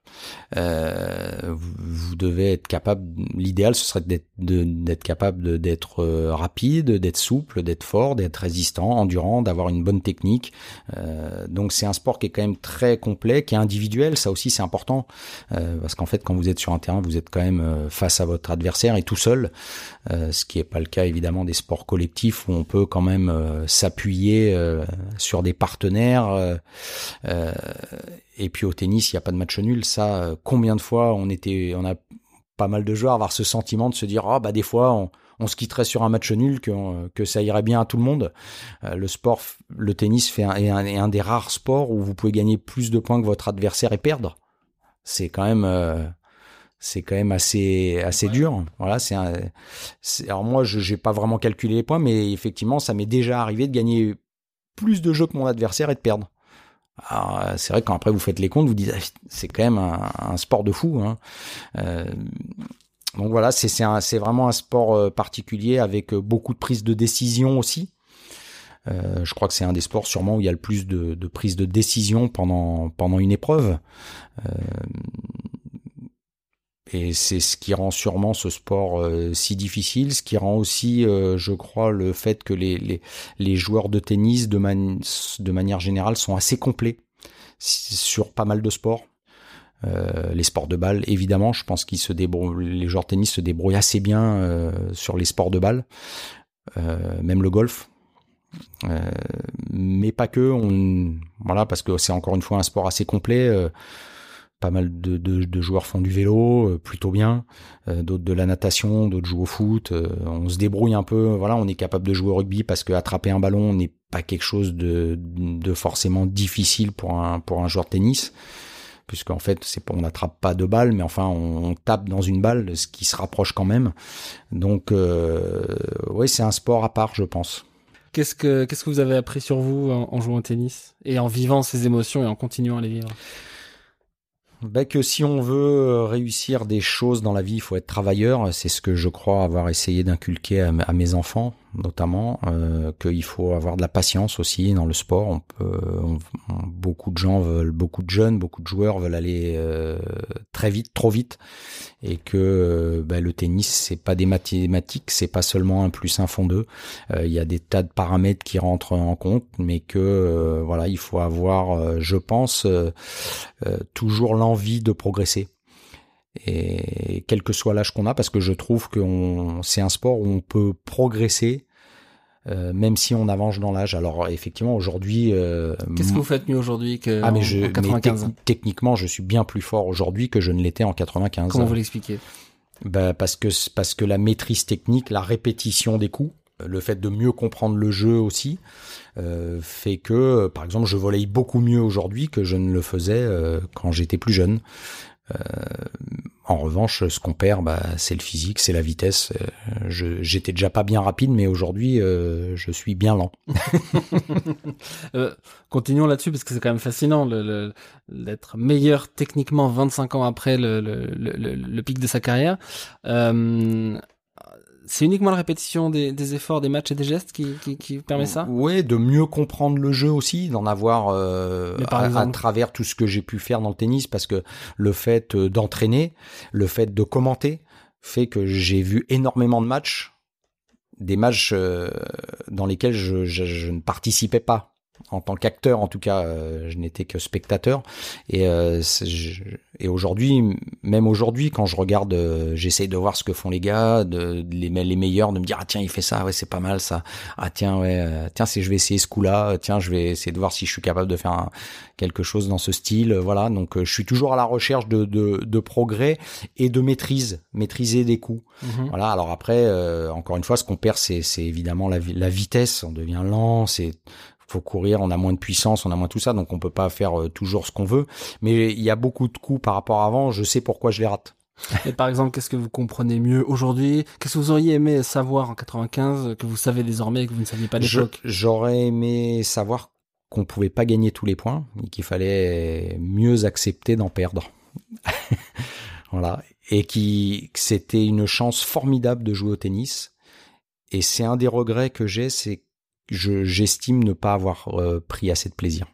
Speaker 1: Euh, vous, devez être capable. L'idéal, ce serait d'être capable d'être euh, rapide, d'être souple, d'être fort, d'être résistant, endurant, d'avoir une bonne technique. Euh, donc c'est un sport qui est quand même très complet, qui est individuel. Ça aussi c'est important euh, parce qu'en fait quand vous êtes sur un terrain, vous êtes quand même euh, face à votre adversaire et tout seul, ce qui est pas le cas évidemment des sports collectifs où on peut quand même s'appuyer sur des partenaires. Et puis au tennis, il n'y a pas de match nul. Ça euh, combien de fois on était, on a pas mal de joueurs avoir ce sentiment de se dire ah bah des fois on, se quitterait sur un match nul que, que ça irait bien à tout le monde. Euh, le sport, le tennis fait un, est, un, des rares sports où vous pouvez gagner plus de points que votre adversaire et perdre. C'est quand même euh, c'est quand même assez assez dur. Voilà, c'est alors moi je j'ai pas vraiment calculé les points, mais effectivement ça m'est déjà arrivé de gagner plus de jeux que mon adversaire et de perdre. Euh, c'est vrai que quand après vous faites les comptes, vous dites ah, c'est quand même un, sport de fou. Hein. Euh, donc voilà, c'est vraiment un sport euh, particulier avec beaucoup de prise de décision aussi. Euh, je crois que c'est un des sports sûrement où il y a le plus de, de prise de décision pendant une épreuve. Euh, et c'est ce qui rend sûrement ce sport euh, si difficile, ce qui rend aussi, euh, je crois, le fait que les, joueurs de tennis, de, manière générale, sont assez complets sur pas mal de sports. Euh, les sports de balle, évidemment, je pense qu'ils se débrouillent, les joueurs de tennis se débrouillent assez bien sur les sports de balle, même le golf. mais pas que, voilà, parce que c'est encore une fois un sport assez complet pas mal de, joueurs font du vélo euh, plutôt bien, euh, d'autres de la natation, d'autres jouent au foot. Euh, on se débrouille un peu. Voilà, on est capable de jouer au rugby parce que attraper un ballon n'est pas quelque chose de, forcément difficile pour un joueur de tennis puisqu'en fait c'est on n'attrape pas de balles mais enfin on, tape dans une balle ce qui se rapproche quand même donc euh, oui c'est un sport à part je pense
Speaker 3: qu'est-ce que qu'est-ce que vous avez appris sur vous en, en jouant au tennis et en vivant ces émotions et en continuant à les vivre?
Speaker 1: Ben que si on veut euh, réussir des choses dans la vie, il faut être travailleur. C'est ce que je crois avoir essayé d'inculquer à, mes enfants notamment euh, qu'il faut avoir de la patience aussi dans le sport. Beaucoup de gens veulent, beaucoup de jeunes, beaucoup de joueurs veulent aller euh, très vite, trop vite, et que euh, ben, le tennis c'est pas des mathématiques, c'est pas seulement un plus un fond deux. Euh, il y a des tas de paramètres qui rentrent en compte, mais que voilà, il faut avoir, je pense, toujours l'envie de progresser et quel que soit l'âge qu'on a, parce que je trouve que c'est un sport où on peut progresser euh, même si on avance dans l'âge. Alors effectivement, aujourd'hui. Euh,
Speaker 3: Qu'est-ce que vous faites mieux aujourd'hui que
Speaker 1: ah, mais
Speaker 3: en,
Speaker 1: je,
Speaker 3: en 95
Speaker 1: mais techniquement, je suis bien plus fort aujourd'hui que je ne l'étais en 95.
Speaker 3: Comment vous l'expliquez?
Speaker 1: Bah, parce que parce que la maîtrise technique, la répétition des coups, le fait de mieux comprendre le jeu aussi, euh, fait que, par exemple, je voleille beaucoup mieux aujourd'hui que je ne le faisais euh, quand j'étais plus jeune. Euh, en revanche, ce qu'on perd, bah, c'est le physique, c'est la vitesse. Euh, j'étais déjà pas bien rapide, mais aujourd'hui, euh, je suis bien lent.
Speaker 3: euh, continuons là-dessus parce que c'est quand même fascinant d'être meilleur techniquement 25 ans après le, le, le, le pic de sa carrière. Euh, c'est uniquement la répétition des, des, efforts, des matchs et des gestes qui, qui, qui permet ça?
Speaker 1: Oui, de mieux comprendre le jeu aussi, d'en avoir euh, à, à, travers tout ce que j'ai pu faire dans le tennis, parce que le fait euh, d'entraîner, le fait de commenter, fait que j'ai vu énormément de matchs, des matchs euh, dans lesquels je, je, je ne participais pas en tant qu'acteur en tout cas euh, je n'étais que spectateur. Et euh, et aujourd'hui même aujourd'hui quand je regarde euh, j'essaye de voir ce que font les gars de, de, les les meilleurs de me dire ah tiens il fait ça ouais c'est pas mal ça. Ah tiens ouais euh, tiens si je vais essayer ce coup là tiens je vais essayer de voir si je suis capable de faire un, quelque chose dans ce style voilà. Donc je suis toujours à la recherche de, de, de progrès et de maîtrise maîtriser des coups. Mmh. voilà. Alors après encore une fois ce qu'on perd c'est c'est évidemment la, la vitesse. On devient lent c'est faut courir, on a moins de puissance, on a moins tout ça, donc on peut pas faire euh, toujours ce qu'on veut. Mais il y a beaucoup de coups par rapport à avant, je sais pourquoi je les rate.
Speaker 3: Et par exemple, qu'est-ce que vous comprenez mieux aujourd'hui? Qu'est-ce que vous auriez aimé savoir en 95 que vous savez désormais et que vous ne saviez pas à l'époque?
Speaker 1: J'aurais aimé savoir qu'on pouvait pas gagner tous les points et qu'il fallait mieux accepter d'en perdre. voilà. Et qui que c'était une chance formidable de jouer au tennis. Et c'est un des regrets que j'ai, c'est je j'estime ne pas avoir euh, pris assez de plaisir.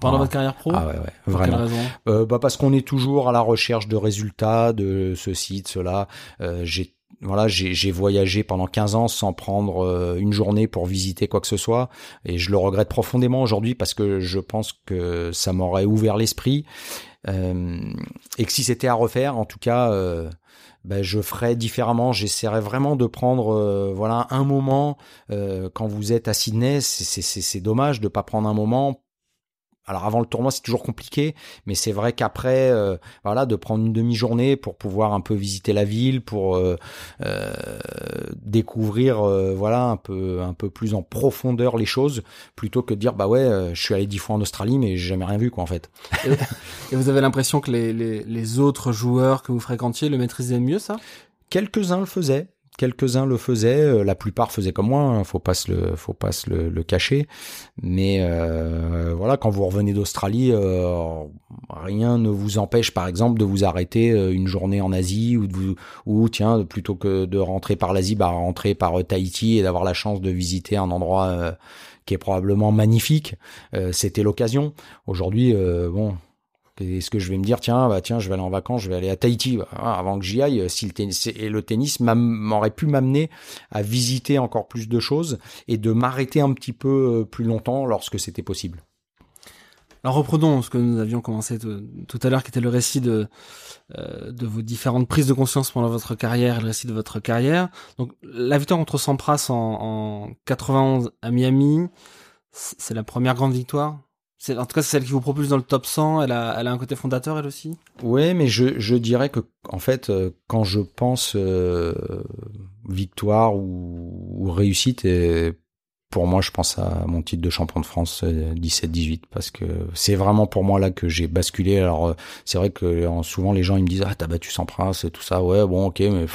Speaker 3: Pendant votre carrière pro
Speaker 1: Ah ouais, ouais vraiment.
Speaker 3: Quelle raison?
Speaker 1: Euh, bah parce qu'on est toujours à la recherche de résultats, de ceci, de cela. Euh, j'ai voilà, j'ai voyagé pendant 15 ans sans prendre euh, une journée pour visiter quoi que ce soit, et je le regrette profondément aujourd'hui parce que je pense que ça m'aurait ouvert l'esprit, euh, et que si c'était à refaire, en tout cas, euh, ben, je ferais différemment. J'essaierais vraiment de prendre euh, voilà un moment euh, quand vous êtes à Sydney. C'est dommage de pas prendre un moment alors avant le tournoi c'est toujours compliqué, mais c'est vrai qu'après, euh, voilà, de prendre une demi-journée pour pouvoir un peu visiter la ville, pour euh, euh, découvrir, voilà, un peu, un peu plus en profondeur les choses, plutôt que de dire bah ouais, je suis allé dix fois en Australie, mais j'ai jamais rien vu quoi en fait.
Speaker 3: Et, vous avez l'impression que les, les, les autres joueurs que vous fréquentiez le maîtrisaient mieux ça?
Speaker 1: Quelques-uns le faisaient, quelques-uns le faisaient, euh, la plupart faisaient comme moi, hein, faut le, faut pas se le, cacher. Mais euh, voilà, quand vous revenez d'Australie, euh, rien ne vous empêche, par exemple, de vous arrêter une journée en Asie ou de tiens, plutôt que de rentrer par l'Asie, bah rentrer par Tahiti et d'avoir la chance de visiter un endroit qui est probablement magnifique. C'était l'occasion. Aujourd'hui, bon est-ce que je vais me dire tiens bah tiens je vais aller en vacances je vais aller à Tahiti bah, avant que j'y aille si le tennis et le tennis m'aurait pu m'amener à visiter encore plus de choses et de m'arrêter un petit peu euh, plus longtemps lorsque c'était possible.
Speaker 3: Alors reprenons ce que nous avions commencé tout à l'heure, qui était le récit de euh, de vos différentes prises de conscience pendant votre carrière, le récit de votre carrière. Donc la victoire contre Sampras en, en 91 à Miami, c'est la première grande victoire? C'est, en tout cas, c'est celle qui vous propulse dans le top 100. Elle a, un côté fondateur, elle aussi?
Speaker 1: Oui, mais je, dirais que, en fait, euh, quand je pense euh, victoire ou, réussite, pour moi, je pense à mon titre de champion de France 17-18 euh, parce que c'est vraiment pour moi là que j'ai basculé. Alors, c'est vrai que souvent les gens ils me disent ah t'as battu Sampras et tout ça. Ouais, bon, ok, mais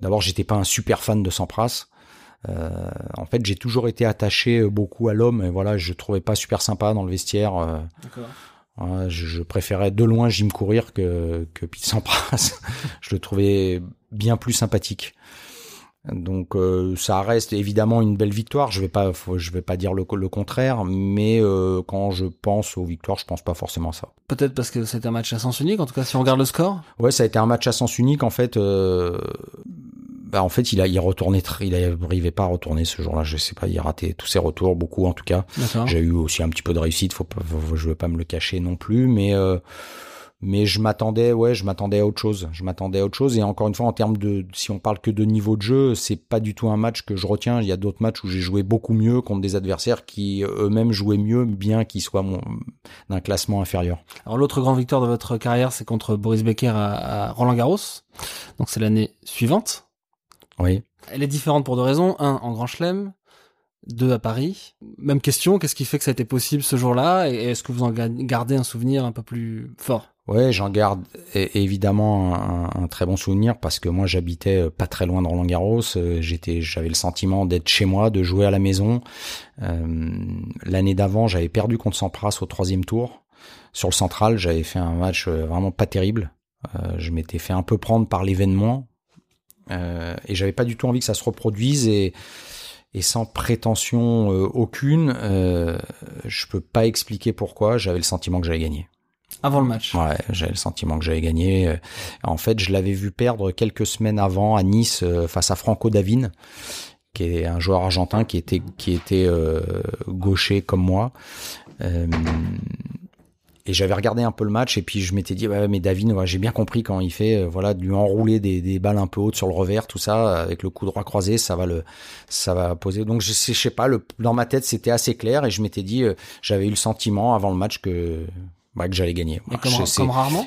Speaker 1: d'abord j'étais pas un super fan de Sampras. Euh, en fait, j'ai toujours été attaché euh, beaucoup à l'homme et voilà, je trouvais pas super sympa dans le vestiaire. Euh, je, je, préférais de loin Jim Courir que que Pete Sampras. je le trouvais bien plus sympathique. Donc euh, ça reste évidemment une belle victoire. Je vais pas, je vais pas dire le, le contraire, mais euh, quand je pense aux victoires, je pense pas forcément à ça.
Speaker 3: Peut-être parce que c'était un match à sens unique. En tout cas, si on regarde le score.
Speaker 1: Ouais, ça a été un match à sens unique. En fait, euh, bah en fait, il a, il retourné, il n'arrivait pas à retourner ce jour-là. Je sais pas, il a raté tous ses retours, beaucoup en tout cas. J'ai eu aussi un petit peu de réussite. Faut, faut, je veux pas me le cacher non plus, mais euh, mais je m'attendais, ouais, je m'attendais à autre chose. Je m'attendais à autre chose. Et encore une fois, en termes de, si on parle que de niveau de jeu, c'est pas du tout un match que je retiens. Il y a d'autres matchs où j'ai joué beaucoup mieux contre des adversaires qui eux-mêmes jouaient mieux, bien qu'ils soient d'un classement inférieur.
Speaker 3: Alors l'autre grande victoire de votre carrière, c'est contre Boris Becker à, Roland Garros. Donc c'est l'année suivante.
Speaker 1: Oui.
Speaker 3: Elle est différente pour deux raisons. Un, en Grand Chelem. Deux, à Paris. Même question, qu'est-ce qui fait que ça a été possible ce jour-là Et est-ce que vous en gardez un souvenir un peu plus fort?
Speaker 1: Ouais, j'en garde évidemment un, très bon souvenir parce que moi j'habitais euh, pas très loin de Roland Garros. Euh, j'étais, j'avais le sentiment d'être chez moi, de jouer à la maison. Euh, L'année d'avant, j'avais perdu contre Sampras au troisième tour. Sur le central, j'avais fait un match vraiment pas terrible. Euh, je m'étais fait un peu prendre par l'événement euh, et j'avais pas du tout envie que ça se reproduise et et sans prétention aucune, euh, je peux pas expliquer pourquoi. J'avais le sentiment que j'allais gagner.
Speaker 3: Avant le match.
Speaker 1: Ouais, j'avais le sentiment que j'avais gagné. Euh, en fait, je l'avais vu perdre quelques semaines avant à Nice euh, face à Franco Davin, qui est un joueur argentin qui était qui était euh, gaucher comme moi. Euh, et j'avais regardé un peu le match et puis je m'étais dit ouais mais Davin ouais, j'ai bien compris quand il fait voilà de lui enrouler des, des balles un peu hautes sur le revers tout ça avec le coup droit croisé ça va le ça va poser donc je sais, je sais pas le dans ma tête c'était assez clair et je m'étais dit j'avais eu le sentiment avant le match que bah, que j'allais gagner.
Speaker 3: comme, rarement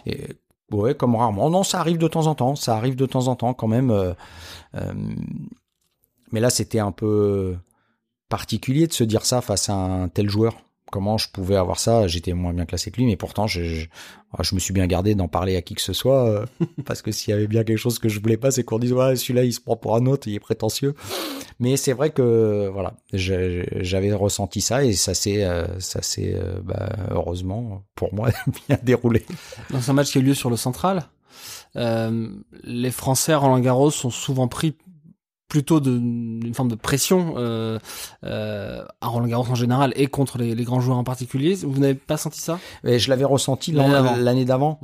Speaker 1: Ouais, comme rarement. Non, ça arrive de temps en temps. Ça arrive de temps en temps quand même. Euh, euh, mais là, c'était un peu particulier de se dire ça face à un tel joueur comment je pouvais avoir ça. J'étais moins bien classé que lui, mais pourtant, je, je, ah, me suis bien gardé d'en parler à qui que ce soit, euh, parce que s'il y avait bien quelque chose que je voulais pas, c'est qu'on dise ouais, celui-là, il se prend pour un autre, il est prétentieux. Mais c'est vrai que voilà, j'avais ressenti ça et ça s'est, euh, ça s'est euh, bah, heureusement pour moi bien déroulé.
Speaker 3: Dans un match qui a eu lieu sur le central, les Français à Roland Garros sont souvent pris plutôt d'une forme de pression euh, euh, à Roland Garros en général et contre les, les grands joueurs en particulier. Vous n'avez pas senti ça?
Speaker 1: Je l'avais ressenti l'année d'avant.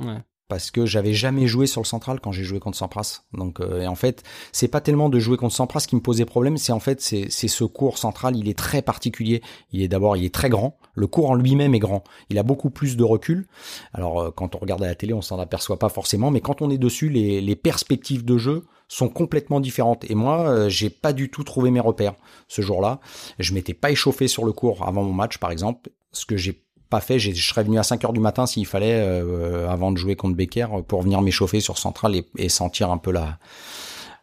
Speaker 1: Parce que j'avais jamais joué sur le central quand j'ai joué contre Sampras. Donc, euh, et en fait, c'est pas tellement de jouer contre Sampras qui me posait problème, c'est en fait c'est ce cours central, il est très particulier. Il est d'abord, il est très grand. Le cours en lui-même est grand. Il a beaucoup plus de recul. Alors, euh, quand on regarde à la télé, on s'en aperçoit pas forcément, mais quand on est dessus, les, les perspectives de jeu sont complètement différentes. Et moi, euh, j'ai pas du tout trouvé mes repères ce jour-là. Je m'étais pas échauffé sur le cours avant mon match, par exemple, ce que j'ai pas fait. Je serais venu à 5 heures du matin s'il fallait, euh, avant de jouer contre Becker, pour venir m'échauffer sur Central et, et, sentir un peu la,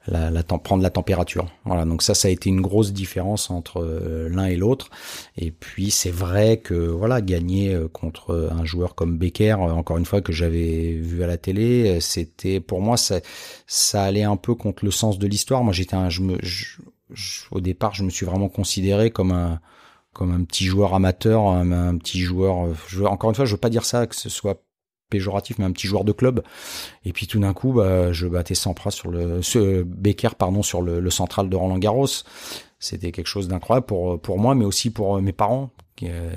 Speaker 1: la, la prendre la température. Voilà, donc ça, ça a été une grosse différence entre euh, l'un et l'autre. Et puis c'est vrai que voilà, gagner euh, contre un joueur comme Becker, euh, encore une fois que j'avais vu à la télé, c'était pour moi ça, ça allait un peu contre le sens de l'histoire. Moi, j'étais un, je me, au départ, je me suis vraiment considéré comme un comme un petit joueur amateur, un, un petit joueur. Je, encore une fois, je veux pas dire ça que ce soit péjoratif, mais un petit joueur de club. Et puis tout d'un coup, bah, je battais Sampras sur le, ce pardon, sur le, central de Roland Garros. C'était quelque chose d'incroyable pour pour moi, mais aussi pour mes parents qui, euh,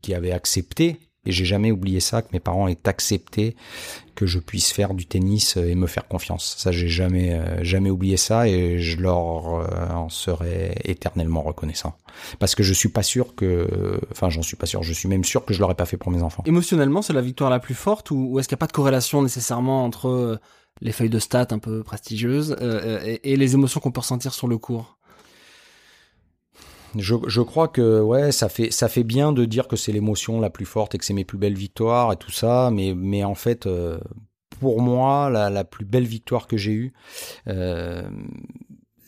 Speaker 1: qui avaient accepté et j'ai jamais oublié ça, que mes parents aient accepté que je puisse faire du tennis et me faire confiance. Ça, j'ai jamais, euh, jamais oublié ça et je leur euh, en serai éternellement reconnaissant. Parce que je suis pas sûr que, enfin, j'en suis pas sûr. Je suis même sûr que je l'aurais pas fait pour mes enfants.
Speaker 3: Émotionnellement, c'est la victoire la plus forte ou, est-ce qu'il n'y a pas de corrélation nécessairement entre euh, les feuilles de stats un peu prestigieuses et, et les émotions qu'on peut ressentir sur le cours
Speaker 1: je, je, crois que ouais, ça fait ça fait bien de dire que c'est l'émotion la plus forte et que c'est mes plus belles victoires et tout ça, mais mais en fait, euh, pour moi, la, la, plus belle victoire que j'ai eue, euh,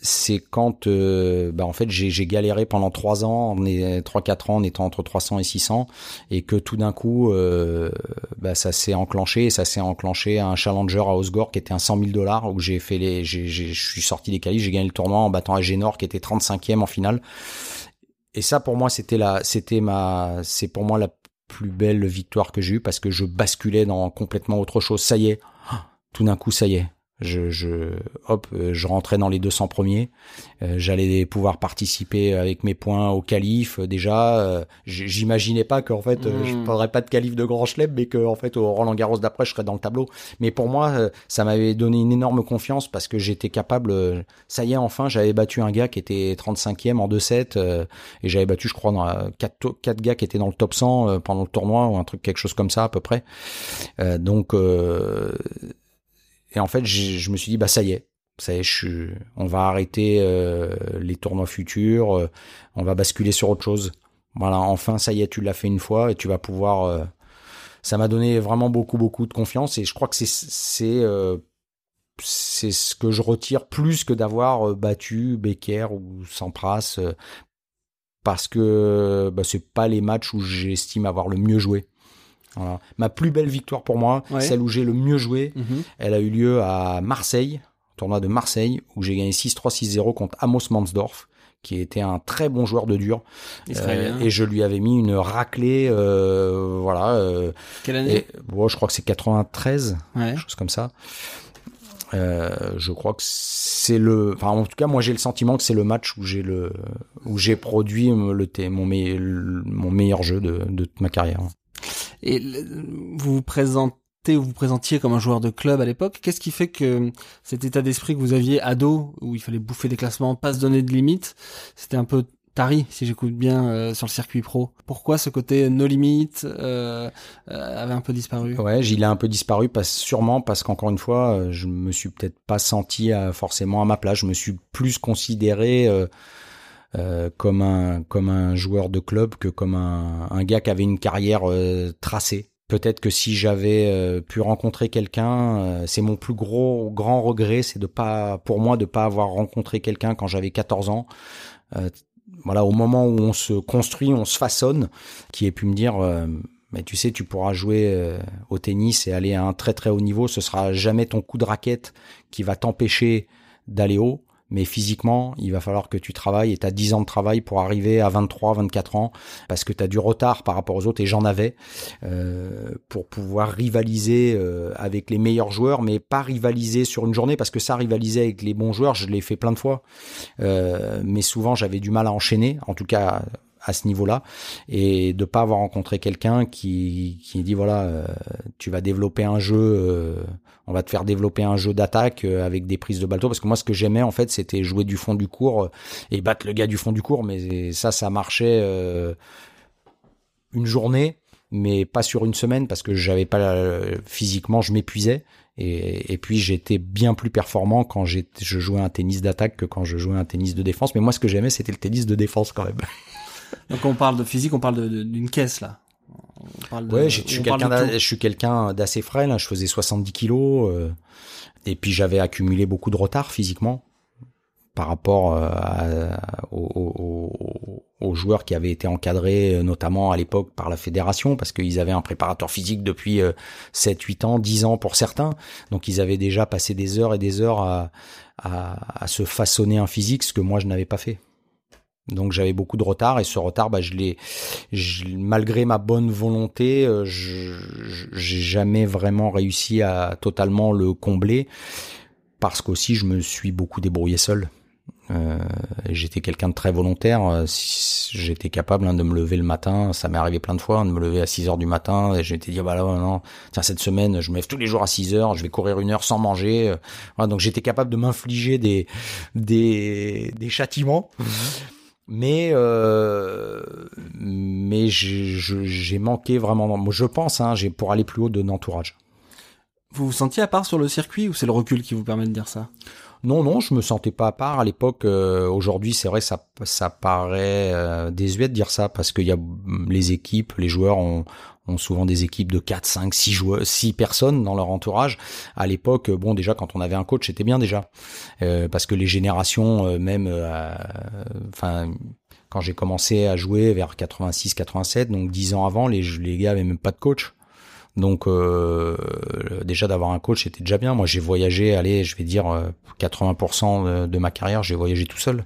Speaker 1: c'est quand euh, bah en fait j'ai galéré pendant trois ans, trois quatre ans en étant entre 300 et 600 et que tout d'un coup euh, bah, ça s'est enclenché et ça s'est enclenché à un challenger à Osgore qui était un 100 000 dollars où j'ai fait les je suis sorti des qualifs, j'ai gagné le tournoi en battant Agenor qui était 35e en finale. Et ça pour moi c'était la c'était ma c'est pour moi la plus belle victoire que j'ai eue parce que je basculais dans complètement autre chose. Ça y est, tout d'un coup ça y est, Je, je, hop, euh, je rentrais dans les 200 premiers. Euh, j'allais pouvoir participer avec mes points au qualif. Déjà, euh, j'imaginais pas qu'en fait, je je hmm. prendrais pas de qualif de Grand Chelem, mais que en fait, au Roland Garros d'après, je serais dans le tableau. Mais pour moi, ça m'avait donné une énorme confiance parce que j'étais capable. ça y est, enfin, j'avais battu un gars qui était 35e en 2-7 et j'avais battu, je crois, dans quatre, quatre gars qui étaient dans le top 100 pendant le tournoi ou un truc quelque chose comme ça à peu près. donc et en fait, je me suis dit, bah ça y est, ça y est, on va arrêter euh, les tournois futurs, euh, on va basculer sur autre chose. Voilà, enfin, ça y est, tu l'as fait une fois et tu vas pouvoir. Euh, ça m'a donné vraiment beaucoup, beaucoup de confiance et je crois que c'est c'est c'est ce que je retire plus que d'avoir battu Becker ou Sampras parce que bah, c'est pas les matchs où j'estime avoir le mieux joué. Ma plus belle victoire pour moi, celle où j'ai le mieux joué, mhm. elle a eu lieu à Marseille, tournoi de Marseille, où j'ai gagné 6-3, 6-0 contre Amos Mansdorf qui était un très bon joueur de dur. Euh, et je lui avais mis une raclée euh, voilà euh,
Speaker 3: quelle année
Speaker 1: je crois que c'est 93 ouais. chose comme ça. Je crois que c'est le enfin en tout cas moi j'ai le sentiment que c'est le match où j'ai le où j'ai produit le mon, mon meilleur jeu de, de ma carrière
Speaker 3: et vous vous présentez ou vous présentiez comme un joueur de club à l'époque. Qu'est-ce qui fait que cet état d'esprit que vous aviez ado, où il fallait bouffer des classements, pas se donner de limites, c'était un peu tari, si j'écoute bien, euh, sur le circuit pro. Pourquoi ce côté no limit euh, euh, avait un peu disparu?
Speaker 1: Ouais, il a un peu disparu, parce, sûrement parce qu'encore une fois, je me suis peut-être pas senti forcément à ma place. Je me suis plus considéré euh, comme un comme un joueur de club que comme un, un gars qui avait une carrière euh, tracée. Peut-être que si j'avais euh, pu rencontrer quelqu'un, c'est mon plus gros grand regret, c'est de pas pour moi de pas avoir rencontré quelqu'un quand j'avais 14 ans. voilà, au moment où on se construit, on se façonne, qui ait pu me dire mais tu sais, tu pourras jouer au tennis et aller à un très très haut niveau. Ce sera jamais ton coup de raquette qui va t'empêcher d'aller haut mais physiquement, il va falloir que tu travailles et tu as 10 ans de travail pour arriver à 23, 24 ans parce que tu as du retard par rapport aux autres et j'en avais euh, pour pouvoir rivaliser euh, avec les meilleurs joueurs mais pas rivaliser sur une journée parce que ça rivaliser avec les bons joueurs, je l'ai fait plein de fois. Euh, mais souvent, j'avais du mal à enchaîner, en tout cas à ce niveau-là et de pas avoir rencontré quelqu'un qui qui dit voilà tu vas développer un jeu on va te faire développer un jeu d'attaque euh, avec des prises de bateau parce que moi ce que j'aimais en fait c'était jouer du fond du cours et battre le gars du fond du cours. Mais ça ça marchait une journée mais pas sur une semaine parce que j'avais pas physiquement je m'épuisais. Et, et, puis j'étais bien plus performant quand je jouais un tennis d'attaque que quand je jouais un tennis de défense. Mais moi ce que j'aimais c'était le tennis de défense quand même.
Speaker 3: Donc on parle de physique, on parle d'une caisse là.
Speaker 1: Ouais, je suis quelqu'un, je suis quelqu'un d'assez frêle. Hein. je faisais 70 kilos euh, et puis j'avais accumulé beaucoup de retard physiquement par rapport euh, aux, joueurs qui avaient été encadrés euh, notamment à l'époque par la fédération parce qu'ils avaient un préparateur physique depuis 7 8 ans, 10 ans pour certains. Donc ils avaient déjà passé des heures et des heures à, à se façonner un physique ce que moi je n'avais pas fait. Donc j'avais beaucoup de retard et ce retard, bah, je l'ai, malgré ma bonne volonté, euh, je j'ai jamais vraiment réussi à totalement le combler parce qu'aussi je me suis beaucoup débrouillé seul. Euh, j'étais quelqu'un de très volontaire. Euh, j'étais capable hein, de me lever le matin. Ça m'est arrivé plein de fois hein, de me lever à 6 heures du matin. Et j'étais dit, bah là, non, tiens, cette semaine, je me lève tous les jours à 6 heures. Je vais courir une heure sans manger. Voilà, donc j'étais capable de m'infliger des, des, des châtiments. Mmh mais euh, mais j'ai manqué vraiment je pense hein, j'ai pour aller plus haut de l'entourage.
Speaker 3: Vous vous sentiez à part sur le circuit ou c'est le recul qui vous permet de dire ça?
Speaker 1: Non non je me sentais pas à part à l'époque euh, aujourd'hui c'est vrai ça ça paraît euh, désuet de dire ça parce qu'il y a les équipes les joueurs ont souvent des équipes de 4, 5, 6 joueurs, 6 personnes dans leur entourage. À l'époque, bon déjà quand on avait un coach, c'était bien déjà. Euh, parce que les générations même enfin quand j'ai commencé à jouer vers 86 87 donc 10 ans avant, les les gars avaient même pas de coach. Donc déjà d'avoir un coach c'était déjà bien. Moi j'ai voyagé, allez, je vais dire 80% de, de ma carrière, j'ai voyagé tout seul.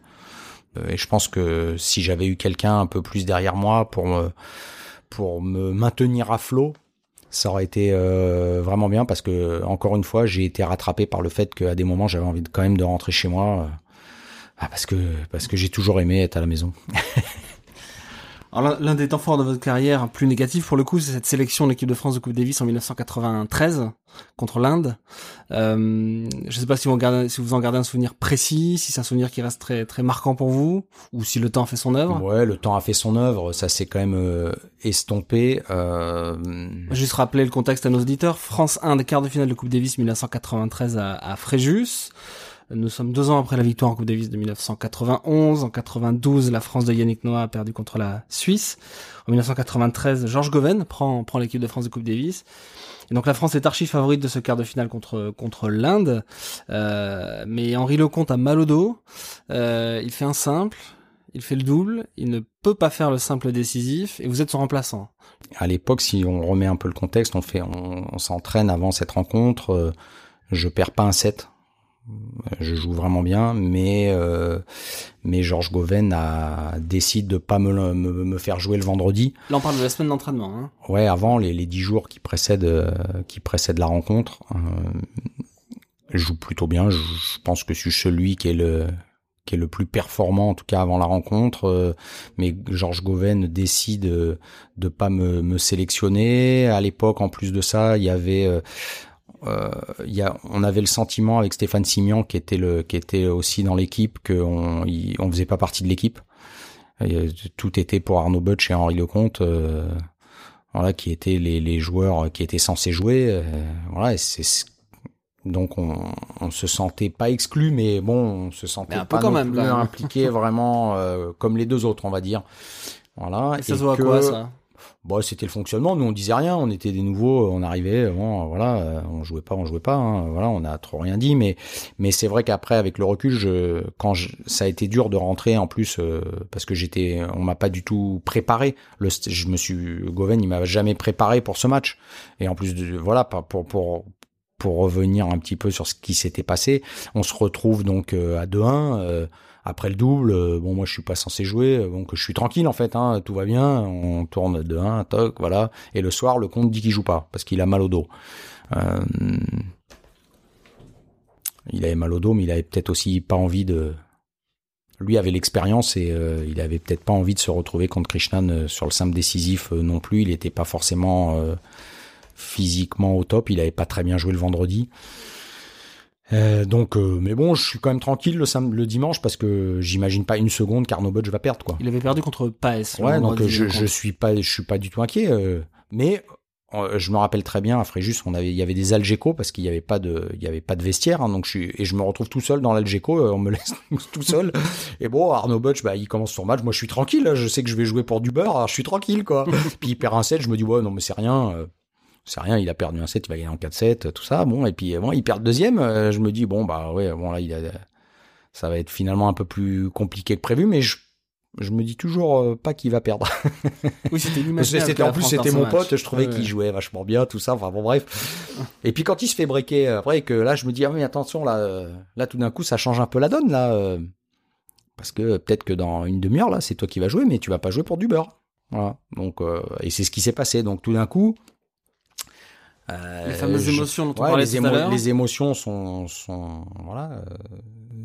Speaker 1: Et je pense que si j'avais eu quelqu'un un peu plus derrière moi pour me pour me maintenir à flot, ça aurait été euh, vraiment bien parce que encore une fois j'ai été rattrapé par le fait qu'à des moments j'avais envie de, quand même de rentrer chez moi euh, ah, parce que parce que j'ai toujours aimé être à la maison.
Speaker 3: Alors l'un des temps forts de votre carrière, plus négatif pour le coup, c'est cette sélection de l'équipe de France de Coupe Davis en 1993 contre l'Inde. Euh, je ne sais pas si vous, regardez, si vous en gardez un souvenir précis, si c'est un souvenir qui reste très très marquant pour vous, ou si le temps a fait son œuvre.
Speaker 1: Ouais, le temps a fait son œuvre, ça s'est quand même euh, estompé. Euh...
Speaker 3: Juste rappeler le contexte à nos auditeurs. France 1 des quarts de finale de Coupe Davis 1993 à, à Fréjus. Nous sommes deux ans après la victoire en Coupe Davis de 1991. En 92, la France de Yannick Noah a perdu contre la Suisse. En 1993, Georges Goven prend, prend l'équipe de France de Coupe Davis. Et donc la France est archi favorite de ce quart de finale contre contre l'Inde. Euh, mais Henri Lecomte a mal au dos. Euh, il fait un simple, il fait le double, il ne peut pas faire le simple décisif et vous êtes son remplaçant.
Speaker 1: À l'époque, si on remet un peu le contexte, on fait, on, s'entraîne avant cette rencontre. Euh, je perds pas un set je joue vraiment bien, mais euh, mais Georges Goven a décide de pas me, me, faire jouer le vendredi.
Speaker 3: Là, on parle de la semaine d'entraînement. Hein.
Speaker 1: Ouais, avant les les dix jours qui précèdent euh, qui précèdent la rencontre, euh, je joue plutôt bien. Je, pense que je suis celui qui est le qui est le plus performant en tout cas avant la rencontre. Mais Georges Goven décide de pas me, me sélectionner. À l'époque, en plus de ça, il y avait y a, on avait le sentiment avec Stéphane Simian qui était le, qui était aussi dans l'équipe qu'on on faisait pas partie de l'équipe. Tout était pour Arnaud Butch et Henri Lecomte, euh, voilà, qui étaient les, les joueurs qui étaient censés jouer. Euh, voilà, c'est donc on, on se sentait pas exclu, mais bon, on se sentait un pas peu quand même, impliqué vraiment euh, comme les deux autres, on va dire. Voilà.
Speaker 3: Et ça se voit quoi ça?
Speaker 1: Bon, c'était le fonctionnement. Nous, on disait rien. On était des nouveaux. On arrivait. Bon, voilà, euh, on jouait pas, on jouait pas. Hein, voilà, on a trop rien dit. Mais, mais c'est vrai qu'après, avec le recul, je, quand je, ça a été dur de rentrer en plus euh, parce que j'étais, on m'a pas du tout préparé. Le, je me suis, Goven, il m'a jamais préparé pour ce match. Et en plus, de, voilà, pour pour pour revenir un petit peu sur ce qui s'était passé, on se retrouve donc euh, à 2-1. Après le double, euh, bon moi je suis pas censé jouer, euh, donc je suis tranquille en fait, hein, tout va bien, on tourne de 1, toc, voilà. Et le soir, le compte dit qu'il joue pas parce qu'il a mal au dos. Euh, il avait mal au dos, mais il avait peut-être aussi pas envie de. Lui avait l'expérience et il avait peut-être pas envie de se retrouver contre Krishnan sur le simple décisif non plus. Il n'était pas forcément physiquement au top. Il avait pas très bien joué le vendredi. Euh, donc, euh, mais bon, je suis quand même tranquille le, le dimanche parce que j'imagine pas une seconde qu'Arnaud Budge va perdre quoi.
Speaker 3: Il avait perdu contre Paes.
Speaker 1: Ouais, donc je, je suis pas, je suis pas du tout inquiet. Euh, mais je me rappelle très bien à Fréjus, on avait, il y avait des Algeco parce qu'il y avait pas de, il y avait pas de vestiaire, hein, donc je suis et je me retrouve tout seul dans l'Algeco, on me laisse tout seul. et bon, Arnaud Butch, bah il commence son match, moi je suis tranquille, je sais que je vais jouer pour du beurre, alors je suis tranquille quoi. Puis il perd un set, je me dis ouais non mais c'est rien, c'est rien, il a perdu un set, il va gagner en 4-7, tout ça. Bon, et puis bon, il perd le deuxième. Euh, je me dis bon bah ouais, bon là il a, ça va être finalement un peu plus compliqué que prévu, mais je je me dis toujours euh, pas qu'il va perdre.
Speaker 3: oui, c'était C'était
Speaker 1: en plus c'était mon pote, je trouvais qu'il jouait vachement bien, tout ça. Enfin bon bref. et puis quand il se fait breaker après que là je me dis ah mais attention là euh, là tout d'un coup ça change un peu la donne là parce que peut-être que dans une demi-heure là c'est toi qui vas jouer mais tu vas pas jouer pour du beurre. Voilà. Donc et c'est ce qui s'est passé. Donc tout d'un coup
Speaker 3: euh, les fameuses émotions dont on parlait les, tout à
Speaker 1: les émotions sont, sont voilà, euh,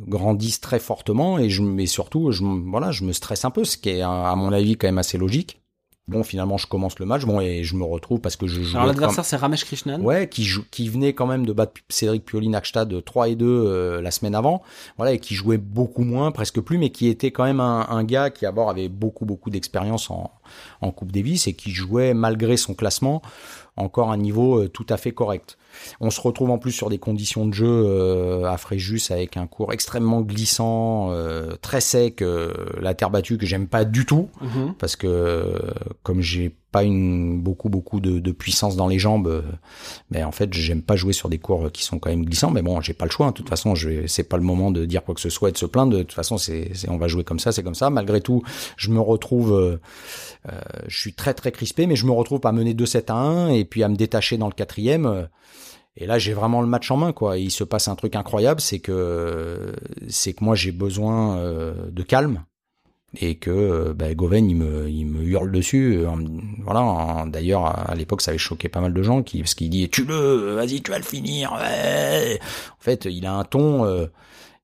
Speaker 1: grandissent très fortement et je, mais surtout, je, voilà, je me stresse un peu, ce qui est à mon avis quand même assez logique. Bon, finalement, je commence le match, bon, et je me retrouve parce que je joue.
Speaker 3: Alors l'adversaire, c'est Ramesh Krishnan.
Speaker 1: Ouais, qui joue, qui venait quand même de battre Cédric Pioli Nakstad 3 et 2 euh, la semaine avant. Voilà, et qui jouait beaucoup moins, presque plus, mais qui était quand même un, un gars qui d'abord avait beaucoup beaucoup d'expérience en, en Coupe Davis et qui jouait malgré son classement encore un niveau euh, tout à fait correct. On se retrouve en plus sur des conditions de jeu euh, à Fréjus avec un cours extrêmement glissant, euh, très sec, la terre battue que j'aime pas du tout mhm. parce que comme j'ai pas une beaucoup beaucoup de, puissance dans les jambes, mais en fait j'aime pas jouer sur des cours qui sont quand même glissants. Mais bon, j'ai pas le choix. De toute façon, je c'est pas le moment de dire quoi que ce soit et de se plaindre. De toute façon, c'est on va jouer comme ça, c'est comme ça. Malgré tout, je me retrouve euh, je suis très très crispé, mais je me retrouve à mener 2-7 à 1 et puis à me détacher dans le quatrième. Euh, et là, j'ai vraiment le match en main, quoi. il se passe un truc incroyable, c'est que c'est que moi j'ai besoin euh, de calme. Et que bah, Goven il me hurle dessus voilà d'ailleurs à l'époque ça avait choqué pas mal de gens qui parce qu'il dit tu le vas-y tu vas le finir en fait il a un ton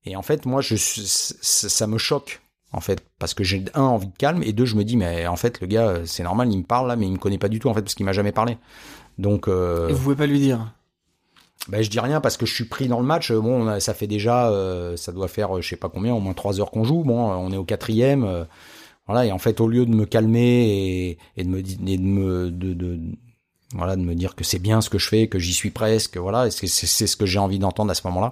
Speaker 1: et en fait moi ça me choque en fait parce que j'ai un envie de calme et deux je me dis mais en fait le gars c'est normal il me parle là mais il me connaît pas du tout en fait parce qu'il m'a jamais parlé. Donc euh,
Speaker 3: et vous pouvez pas lui dire
Speaker 1: ben, je dis rien parce que je suis pris dans le match. Bon ça fait déjà euh, ça doit faire je sais pas combien au moins trois heures qu'on joue. Bon on est au quatrième euh, voilà. Et en fait au lieu de me calmer et, de me et de me de voilà de me dire que c'est bien ce que je fais que j'y suis presque voilà c'est c'est ce que j'ai envie d'entendre à ce moment-là.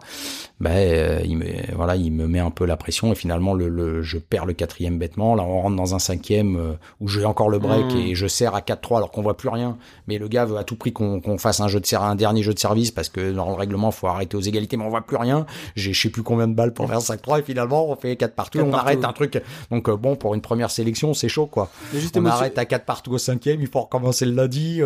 Speaker 1: Ben euh, il me voilà il me met un peu la pression et finalement le, le je perds le quatrième bêtement. Là on rentre dans un cinquième euh, où j'ai encore le break mmh. et je sers à 4-3 alors qu'on voit plus rien. Mais le gars veut à tout prix qu'on qu'on fasse un jeu de un dernier jeu de service parce que dans le règlement faut arrêter aux égalités mais on voit plus rien. J'ai je sais plus combien de balles pour faire 5-3 et finalement on fait 4 partout on arrête un truc. Donc euh, bon pour une première sélection c'est chaud quoi. On arrête à 4 partout au cinquième il faut recommencer le lundi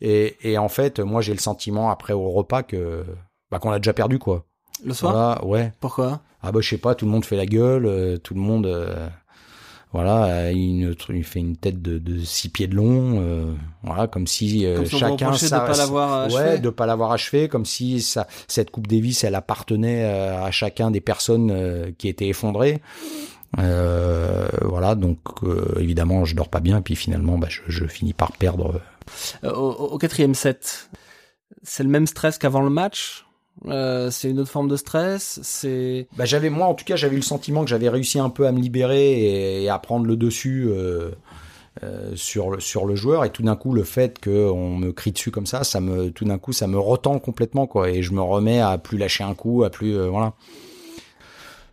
Speaker 1: et, et en fait, moi, j'ai le sentiment après au repas que bah, qu'on a déjà perdu quoi.
Speaker 3: Le soir?
Speaker 1: ouais.
Speaker 3: Pourquoi?
Speaker 1: Ah bah je sais pas, tout le monde fait la gueule, euh, tout le monde. Euh, voilà, il, il, fait une tête de, de six pieds de long, euh, voilà, comme si
Speaker 3: comme
Speaker 1: chacun
Speaker 3: ça, de pas l'avoir
Speaker 1: ouais, de pas l'avoir achevé, comme si ça, cette coupe Davis, elle appartenait à chacun des personnes qui étaient effondrées. voilà, donc évidemment, je dors pas bien, et puis finalement, bah, je, je finis par perdre
Speaker 3: euh, au, quatrième set, c'est le même stress qu'avant le match? Euh, c'est une autre forme de stress? C'est.
Speaker 1: Bah j'avais moi en tout cas j'avais le sentiment que j'avais réussi un peu à me libérer et, à prendre le dessus euh, sur le sur le joueur et tout d'un coup le fait qu'on me crie dessus comme ça, ça me tout d'un coup ça me retend complètement quoi et je me remets à plus lâcher un coup, à plus voilà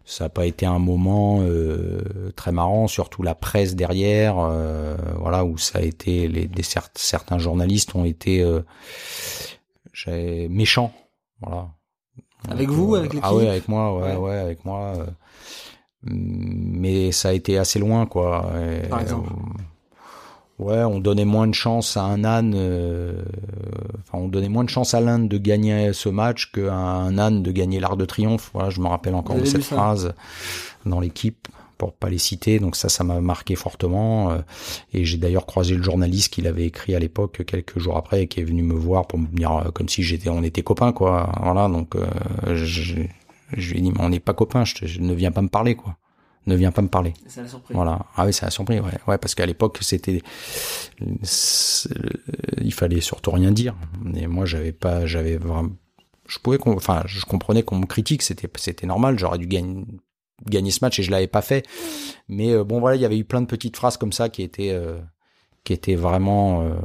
Speaker 1: ça n'a pas été un moment euh, très marrant, surtout la presse derrière, euh, voilà où ça a été les des, certains journalistes ont été euh, méchants, voilà.
Speaker 3: Avec vous, avec l'équipe.
Speaker 1: Ah ouais, avec moi, ouais, ouais, avec moi. mais ça a été assez loin, quoi.
Speaker 3: Par exemple.
Speaker 1: Ouais, on donnait moins de chance à un âne. Euh, enfin, on donnait moins de chance à l'Inde de gagner ce match qu'à un âne de gagner l'Arc de Triomphe. Voilà, je me rappelle encore de cette phrase dans l'équipe pour pas les citer. Donc ça, ça m'a marqué fortement. Euh, et j'ai d'ailleurs croisé le journaliste qui l'avait écrit à l'époque quelques jours après et qui est venu me voir pour me dire euh, comme si j'étais, on était copains, quoi. Voilà, donc je, je, lui ai dit, mais on n'est pas copains. Je, je ne viens pas me parler, quoi ne viens pas me parler.
Speaker 3: Ça l'a surpris.
Speaker 1: Voilà. Ah oui, ça a surpris, ouais. Ouais, parce qu'à l'époque, c'était, il fallait surtout rien dire. Et moi, j'avais pas, j'avais vraiment, je pouvais, enfin, je comprenais qu'on me critique, c'était, c'était normal. J'aurais dû gagner, gagner ce match et je l'avais pas fait. Mais euh, bon, voilà, il y avait eu plein de petites phrases comme ça qui étaient, euh, qui étaient vraiment euh,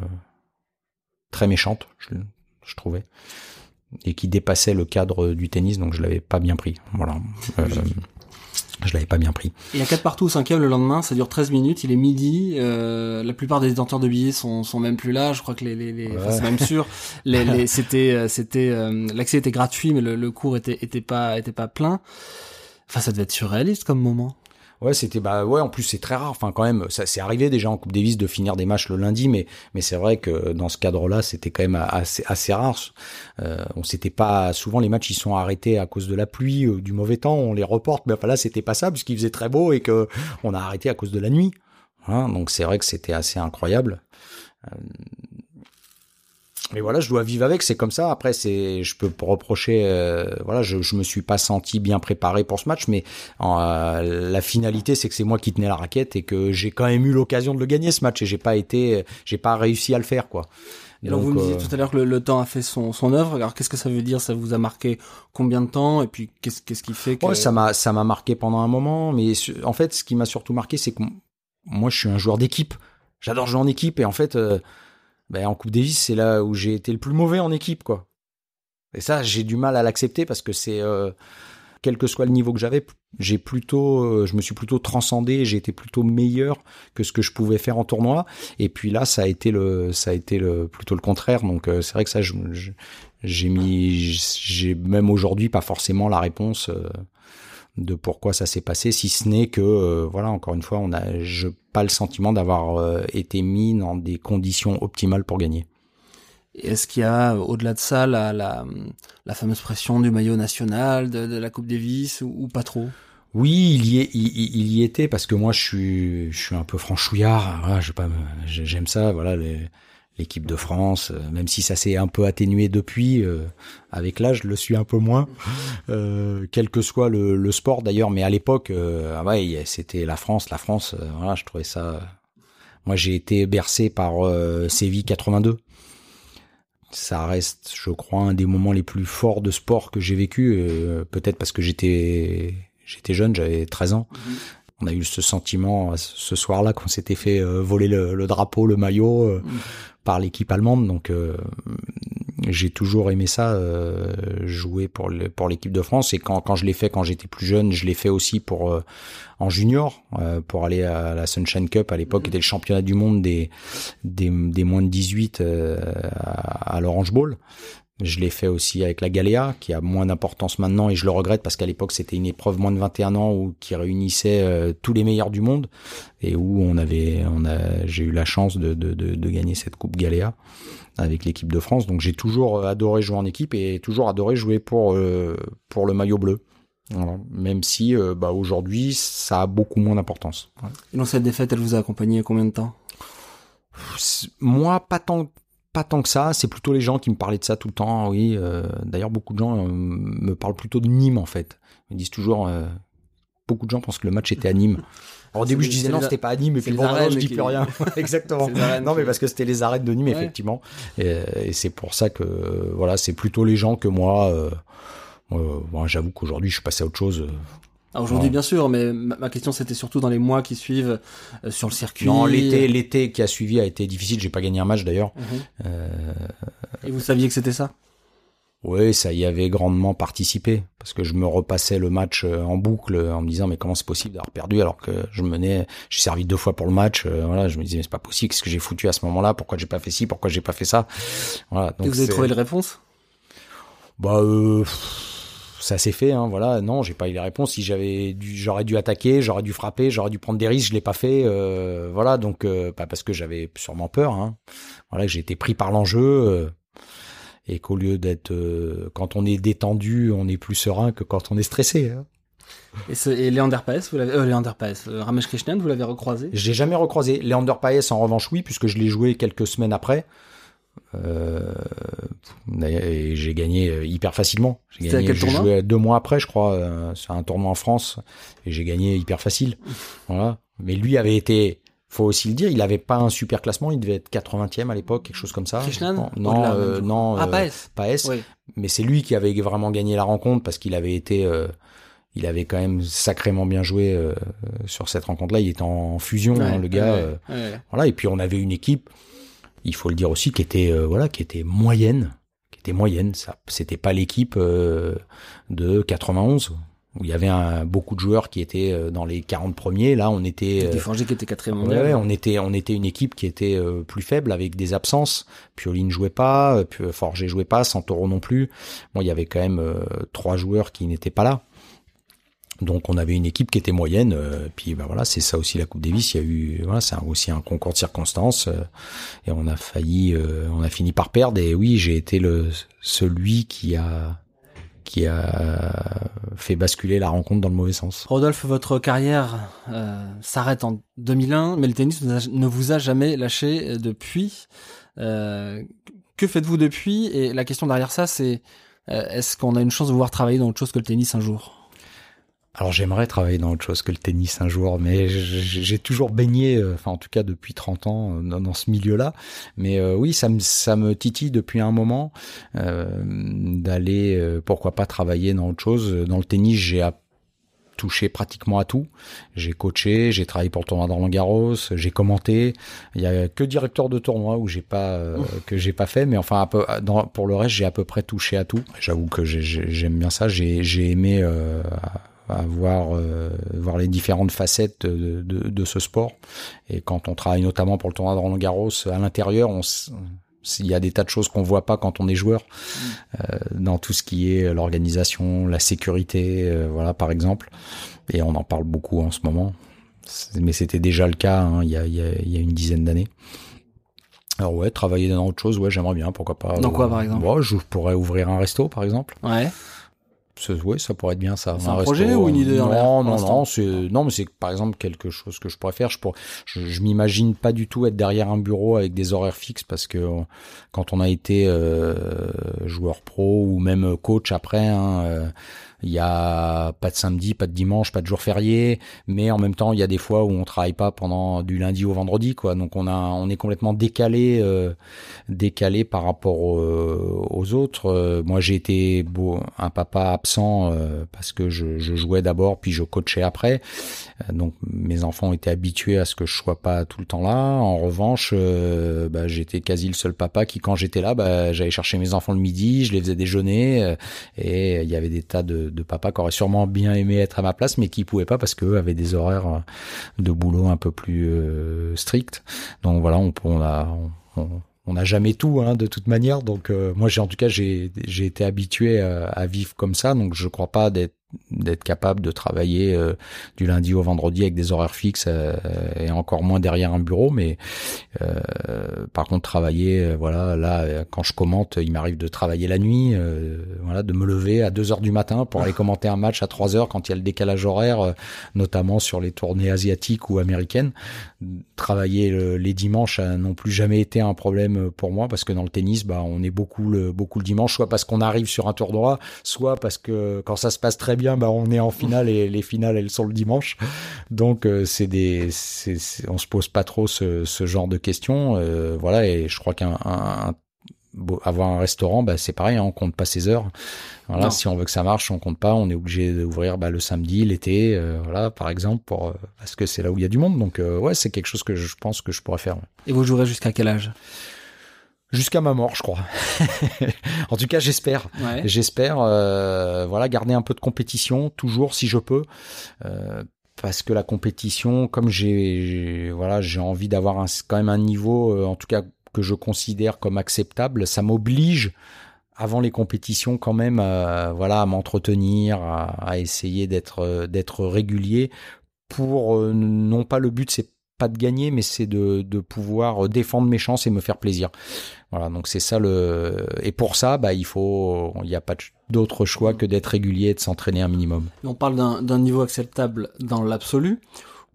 Speaker 1: très méchantes, je, je trouvais et qui dépassaient le cadre du tennis, donc je l'avais pas bien pris. Voilà. Je l'avais pas bien pris.
Speaker 3: Il y a 4 partout au cinquième le lendemain, ça dure 13 minutes, il est midi, euh, la plupart des détenteurs de billets sont, sont même plus là, je crois que les, les, les enfin, c'est même sûr, les, les, c'était, euh, c'était, euh, l'accès était gratuit mais le, le cours était, était pas, était pas plein. Enfin, ça devait être surréaliste comme moment.
Speaker 1: Ouais, c'était bah ouais. En plus, c'est très rare. Enfin, quand même, ça c'est arrivé déjà en Coupe Davis de finir des matchs le lundi, mais mais c'est vrai que dans ce cadre-là, c'était quand même assez assez rare. Euh, on s'était pas souvent les matchs ils sont arrêtés à cause de la pluie, ou du mauvais temps, on les reporte. Mais enfin là, c'était pas ça puisqu'il faisait très beau et que on a arrêté à cause de la nuit. Hein, donc c'est vrai que c'était assez incroyable. Euh, mais voilà, je dois vivre avec, c'est comme ça. Après, c'est, je peux reprocher, euh, voilà, je, je me suis pas senti bien préparé pour ce match, mais euh, la finalité, c'est que c'est moi qui tenais la raquette et que j'ai quand même eu l'occasion de le gagner ce match et j'ai pas été, j'ai pas réussi à le faire, quoi.
Speaker 3: Et donc, vous me disiez euh, tout à l'heure que le, temps a fait son, son œuvre. Alors qu'est-ce que ça veut dire? Ça vous a marqué combien de temps? Et puis qu'est-ce qu'est-ce qui fait que
Speaker 1: ouais, ça m'a ça m'a marqué pendant un moment. Mais en fait, ce qui m'a surtout marqué, c'est que moi, je suis un joueur d'équipe. J'adore jouer en équipe et en fait, euh, ben, en Coupe Davis, c'est là où j'ai été le plus mauvais en équipe, quoi. Et ça, j'ai du mal à l'accepter parce que c'est, euh, quel que soit le niveau que j'avais, j'ai plutôt, euh, je me suis plutôt transcendé, j'ai été plutôt meilleur que ce que je pouvais faire en tournoi. Et puis là, ça a été le, ça a été le plutôt le contraire. Donc euh, c'est vrai que ça, j'ai mis, j'ai même aujourd'hui pas forcément la réponse de pourquoi ça s'est passé, si ce n'est que, euh, voilà, encore une fois, on a je, pas le sentiment d'avoir euh, été mis dans des conditions optimales pour gagner.
Speaker 3: Est-ce qu'il y a, au-delà de ça, la, la, la, fameuse pression du maillot national, de, de la Coupe Davis, ou, ou pas trop?
Speaker 1: Oui, il y, est, il, il y était parce que moi je suis, je suis un peu franchouillard. Voilà, je pas, j'aime ça. Voilà, l'équipe de France, euh, même si ça s'est un peu atténué depuis, euh, avec l'âge, je le suis un peu moins. Euh, quel que soit le, sport d'ailleurs, mais à l'époque, ah c'était la France, la France. voilà, je trouvais ça. Moi, j'ai été bercé par Séville 82 ça reste, je crois, un des moments les plus forts de sport que j'ai vécu. Peut-être parce que j'étais j'étais jeune, j'avais 13 ans. On a eu ce sentiment euh, ce soir-là qu'on s'était fait euh, voler le, le drapeau, le maillot euh, par l'équipe allemande. Donc euh, j'ai toujours aimé ça, euh, jouer pour le, pour l'équipe de France. Et quand quand je l'ai fait quand j'étais plus jeune, je l'ai fait aussi pour euh, en junior euh, pour aller à la Sunshine Cup à l'époque, qui était le championnat du monde des des, des moins de 18 euh, à, à l'Orange Bowl. Je l'ai fait aussi avec la Galéa, qui a moins d'importance maintenant, et je le regrette parce qu'à l'époque c'était une épreuve moins de 21 ans où qui réunissait euh, tous les meilleurs du monde et où on avait, on a, j'ai eu la chance de, de, de, de gagner cette coupe Galéa avec l'équipe de France. Donc j'ai toujours adoré jouer en équipe et toujours adoré jouer pour euh, pour le maillot bleu. Voilà. Même si euh, bah, aujourd'hui ça a beaucoup moins d'importance. Ouais.
Speaker 3: Et dans cette défaite, elle vous a accompagné combien de temps?
Speaker 1: Moi, pas tant pas tant que ça, c'est plutôt les gens qui me parlaient de ça tout le temps. Oui, euh, d'ailleurs beaucoup de gens euh, me parlent plutôt de Nîmes en fait. Ils me disent toujours euh, beaucoup de gens pensent que le match était à Nîmes. Alors, au début, je disais non, c'était pas à Nîmes, et puis bon, je dis plus rien. Exactement. Non, mais parce que c'était les arènes de Nîmes, ouais. effectivement. Et, et c'est pour ça que, voilà, c'est plutôt les gens que moi. Bon, J'avoue qu'aujourd'hui, je suis passé à autre chose.
Speaker 3: Ah, Aujourd'hui, ouais. bien sûr, mais ma, question c'était surtout dans les mois qui suivent euh, sur le circuit.
Speaker 1: Non, l'été, l'été qui a suivi a été difficile. J'ai pas gagné un match d'ailleurs.
Speaker 3: -hmm. euh... Et vous saviez que c'était ça?
Speaker 1: Oui, ça y avait grandement participé parce que je me repassais le match euh, en boucle en me disant mais comment c'est possible d'avoir perdu alors que je menais, j'ai servi deux fois pour le match, euh, voilà, je me disais mais c'est pas possible, qu'est-ce que j'ai foutu à ce moment-là, pourquoi j'ai pas fait ci, pourquoi j'ai pas fait ça, voilà.
Speaker 3: Donc Et vous avez trouvé les réponses?
Speaker 1: Bah euh, ça s'est fait, hein, voilà. Non, j'ai pas eu les réponses. Si j'avais dû, j'aurais dû attaquer, j'aurais dû frapper, j'aurais dû prendre des risques. Je l'ai pas fait, euh, voilà. Donc, euh, pas parce que j'avais sûrement peur. Hein. Voilà, j'ai été pris par l'enjeu euh, et qu'au lieu d'être, euh, quand on est détendu, on est plus serein que quand on est stressé. Hein.
Speaker 3: Et, ce, et Leander Paes, vous l'avez, euh, Leander Paes, euh, Ramesh Krishnan, vous l'avez recroisé?
Speaker 1: J'ai jamais recroisé. Leander Paes, en revanche, oui, puisque je l'ai joué quelques semaines après. Euh, et j'ai gagné hyper facilement. J'ai
Speaker 3: gagné. Quel
Speaker 1: j'ai joué deux mois après, je crois, euh, sur un tournoi en France, et j'ai gagné hyper facile. voilà. Mais lui avait été, faut aussi le dire, il avait pas un super classement, il devait être 80e à l'époque, quelque chose comme ça. Non, euh, non,
Speaker 3: ah. Paes.
Speaker 1: Oui. Mais c'est lui qui avait vraiment gagné la rencontre parce qu'il avait été il avait quand même sacrément bien joué euh, sur cette rencontre-là. Il était en fusion,
Speaker 3: ouais,
Speaker 1: hein, le gars.
Speaker 3: Ouais,
Speaker 1: euh, voilà. Et puis on avait une équipe, il faut le dire aussi, qui était euh, voilà, qui était moyenne, qui était moyenne. Ça, c'était pas l'équipe euh, de 91 où il y avait un, beaucoup de joueurs qui étaient euh, dans les 40 premiers. Là, on était.
Speaker 3: Euh, qui était quatrième
Speaker 1: mondial. Ouais, on était, on était une équipe qui était euh, plus faible avec des absences. Pioline jouait pas, Forger jouait pas, Santoro non plus. Bon, il y avait quand même trois joueurs qui n'étaient pas là. Donc on avait une équipe qui était moyenne, euh, puis ben voilà, c'est ça aussi la Coupe Davis. Il y a eu, voilà, c'est aussi un concours de circonstances, euh, et on a failli, euh, on a fini par perdre. Et oui, j'ai été le celui qui a qui a fait basculer la rencontre dans le mauvais sens.
Speaker 3: Rodolphe, votre carrière s'arrête en 2001, mais le tennis ne vous a jamais lâché depuis. que faites-vous depuis? Et la question derrière ça, c'est est-ce qu'on a une chance de vous voir travailler dans autre chose que le tennis un jour?
Speaker 1: Alors j'aimerais travailler dans autre chose que le tennis un jour, mais j'ai toujours baigné, enfin en tout cas depuis 30 ans dans, dans ce milieu-là. Mais euh, oui, ça me, ça me titille depuis un moment euh, d'aller, euh, pourquoi pas travailler dans autre chose. Dans le tennis, j'ai touché pratiquement à tout. J'ai coaché, j'ai travaillé pour le tournoi de Roland Garros, j'ai commenté. Il y a que directeur de tournoi où j'ai pas euh, que j'ai pas fait, mais enfin peu, dans, pour le reste, j'ai à peu près touché à tout. J'avoue que j'aime bien ça. J'ai aimé euh, à voir euh, voir les différentes facettes de, de, de, ce sport. Et quand on travaille notamment pour le tournoi de Roland Garros à l'intérieur on il y a des tas de choses qu'on voit pas quand on est joueur euh, dans tout ce qui est l'organisation la sécurité euh, voilà par exemple. Et on en parle beaucoup en ce moment. Mais c'était déjà le cas hein, il, y a, il, y a, il y a une dizaine d'années. Alors ouais travailler dans autre chose ouais j'aimerais bien pourquoi pas.
Speaker 3: Dans quoi par exemple?
Speaker 1: Je pourrais ouvrir un resto par exemple.
Speaker 3: Ouais
Speaker 1: ouais, ça pourrait être bien ça.
Speaker 3: C'est un, projet ou une idée
Speaker 1: Non, non, non, c'est non, mais c'est par exemple quelque chose que je pourrais faire. Je pour, je, je m'imagine pas du tout être derrière un bureau avec des horaires fixes parce que quand on a été euh, joueur pro ou même coach après. Hein, euh, il y a pas de samedi, pas de dimanche, pas de jour férié, mais en même temps, il y a des fois où on travaille pas pendant du lundi au vendredi, quoi. Donc on a, on est complètement décalé, euh, décalé par rapport aux, autres. Euh, moi, j'ai été beau, un papa absent euh, parce que je, je jouais d'abord, puis je coachais après. donc mes enfants étaient habitués à ce que je sois pas tout le temps là. En revanche, bah, j'étais quasi le seul papa qui, quand j'étais là, bah, j'allais chercher mes enfants le midi, je les faisais déjeuner, et il y avait des tas de de, papa qui aurait sûrement bien aimé être à ma place, mais qui pouvaient pas parce qu'eux avaient des horaires euh, de boulot un peu plus euh, stricts. Donc voilà, on, on a, on, n'a jamais tout hein, de toute manière. Donc euh, moi, j'ai en tout cas, j'ai été habitué à, vivre comme ça. Donc je crois pas d'être d'être capable de travailler euh, du lundi au vendredi avec des horaires fixes euh, et encore moins derrière un bureau. Mais euh, par contre travailler voilà là quand je commente il m'arrive de travailler la nuit voilà de me lever à 2 heures du matin pour aller commenter un match à 3 heures quand il y a le décalage horaire notamment sur les tournées asiatiques ou américaines. Travailler les dimanches n'a non plus jamais été un problème pour moi parce que dans le tennis bah on est beaucoup le beaucoup le dimanche soit parce qu'on arrive sur un tour droit soit parce que quand ça se passe très bien, bah on est en finale et les finales elles sont le dimanche. Donc euh, c'est des, c'est, on se pose pas trop ce, ce genre de questions, euh, voilà. Et je crois qu'un un, avoir un restaurant, bah, c'est pareil, hein, on compte pas ses heures. Voilà, si on veut que ça marche, on compte pas. On est obligé d'ouvrir bah, le samedi, l'été, euh, voilà, par exemple, pour parce que c'est là où il y a du monde. Donc ouais, c'est quelque chose que je pense que je pourrais faire.
Speaker 3: Et vous jouerez jusqu'à quel âge?
Speaker 1: Jusqu'à ma mort, je crois. en tout cas, j'espère. J'espère, euh, voilà, garder un peu de compétition toujours si je peux, euh, parce que la compétition, comme j'ai, voilà, j'ai envie d'avoir quand même un niveau, euh, en tout cas que je considère comme acceptable, ça m'oblige avant les compétitions quand même, voilà, à m'entretenir, à, à, essayer d'être d'être régulier pour non pas le but c'est pas de gagner, mais c'est de, de pouvoir défendre mes chances et me faire plaisir. Voilà, donc c'est ça le. Et pour ça, bah, il faut, il n'y a pas d'autre choix que d'être régulier et de s'entraîner un minimum.
Speaker 3: On parle d'un niveau acceptable dans l'absolu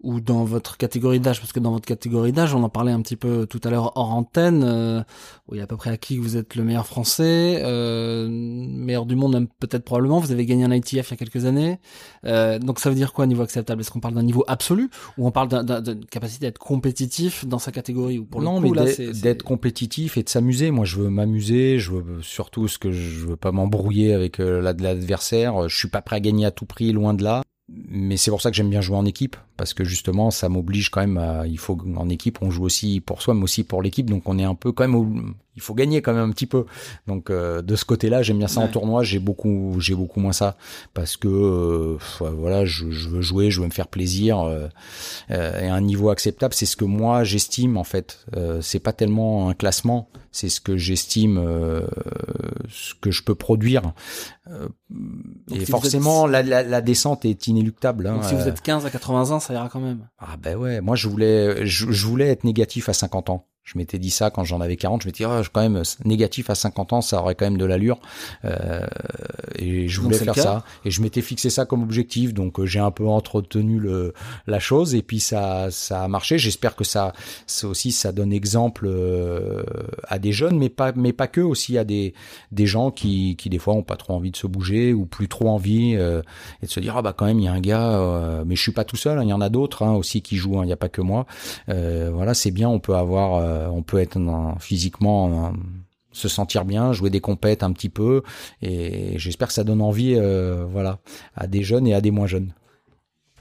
Speaker 3: ou dans votre catégorie d'âge Parce que dans votre catégorie d'âge, on en parlait un petit peu tout à l'heure hors antenne, euh, où il y a à peu près acquis que vous êtes le meilleur français, euh, meilleur du monde peut-être probablement, vous avez gagné un ITF il y a quelques années. Euh, donc ça veut dire quoi niveau acceptable? Est-ce qu'on parle d'un niveau absolu ou on parle d'une capacité d'être compétitif dans sa catégorie ou
Speaker 1: pour le Non, mais d'être compétitif et de s'amuser. Moi, je veux m'amuser, je veux surtout ce que je veux pas m'embrouiller avec euh, l'adversaire. Je suis pas prêt à gagner à tout prix, loin de là mais c'est pour ça que j'aime bien jouer en équipe parce que justement ça m'oblige quand même à, il faut en équipe on joue aussi pour soi mais aussi pour l'équipe. Donc on est un peu quand même il faut gagner quand même un petit peu. Donc euh, de ce côté-là j'aime bien ça en tournoi. J'ai beaucoup j'ai beaucoup moins ça parce que euh, voilà je, je, veux jouer je veux me faire plaisir euh, et un niveau acceptable c'est ce que moi j'estime en fait. C'est pas tellement un classement c'est ce que j'estime ce que je peux produire et forcément la, la, la, descente est inéluctable hein,
Speaker 3: donc si vous êtes 15 à 80 ans ça ira quand même.
Speaker 1: Ah ben ouais, moi je voulais je, voulais être négatif à 50 ans. Je m'étais dit ça quand j'en avais 40. Je m'étais dit, oh, quand même, négatif à 50 ans, ça aurait quand même de l'allure. Euh, et je voulais faire ça. Et je m'étais fixé ça comme objectif. Donc, euh, j'ai un peu entretenu le, la chose. Et puis, ça, ça a marché. J'espère que ça, ça aussi, ça donne exemple euh, à des jeunes, mais pas, mais pas que aussi à des, des gens qui, qui, des fois, ont pas trop envie de se bouger ou plus trop envie euh, et de se dire, ah bah, quand même, il y a un gars, euh, mais je suis pas tout seul. Hein, il y en a d'autres hein, aussi qui jouent. Hein, il n'y a pas que moi. voilà, c'est bien. On peut avoir euh, on peut être physiquement se sentir bien, jouer des compètes un petit peu, et j'espère que ça donne envie, euh, voilà, à des jeunes et à des moins jeunes.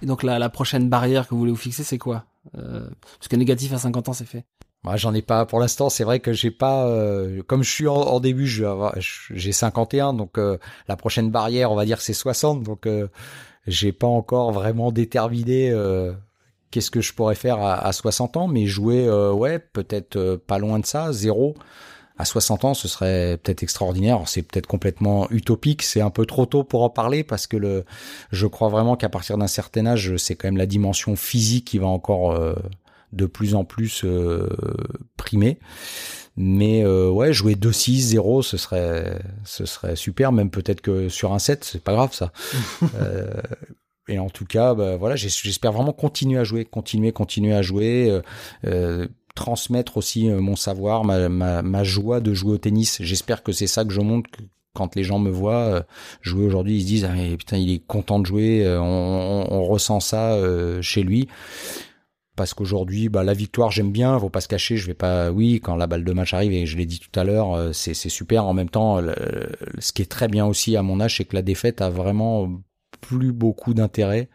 Speaker 3: Et donc la, la prochaine barrière que vous voulez vous fixer, c'est quoi? Euh, Parce que négatif à 50 ans, c'est fait.
Speaker 1: Moi, j'en ai pas pour l'instant. C'est vrai que j'ai pas, comme je suis en, début, j'ai 51, donc la prochaine barrière, on va dire, c'est 60, donc j'ai pas encore vraiment déterminé qu'est-ce que je pourrais faire à, 60 ans, mais jouer, euh, ouais, peut-être euh, pas loin de ça, zéro. À 60 ans, ce serait peut-être extraordinaire. C'est peut-être complètement utopique. C'est un peu trop tôt pour en parler parce que le, je crois vraiment qu'à partir d'un certain âge, c'est quand même la dimension physique qui va encore euh, de plus en plus primé. Mais euh, ouais, jouer 2-6, 0, ce serait, ce serait super, même peut-être que sur un set, c'est pas grave ça. euh, et en tout cas, bah, voilà, j'espère vraiment continuer à jouer, continuer, continuer à jouer, euh, euh transmettre aussi euh, mon savoir, ma, ma, ma, joie de jouer au tennis. J'espère que c'est ça que je montre, quand les gens me voient euh, jouer aujourd'hui, ils se disent ah, putain il est content de jouer, on, on, on ressent ça chez lui. Parce qu'aujourd'hui, bah, la victoire, j'aime bien, faut pas se cacher, je vais pas, oui, quand la balle de match arrive, et je l'ai dit tout à l'heure, c'est super. En même temps, ce qui est très bien aussi à mon âge, c'est que la défaite a vraiment plus beaucoup d'intérêt.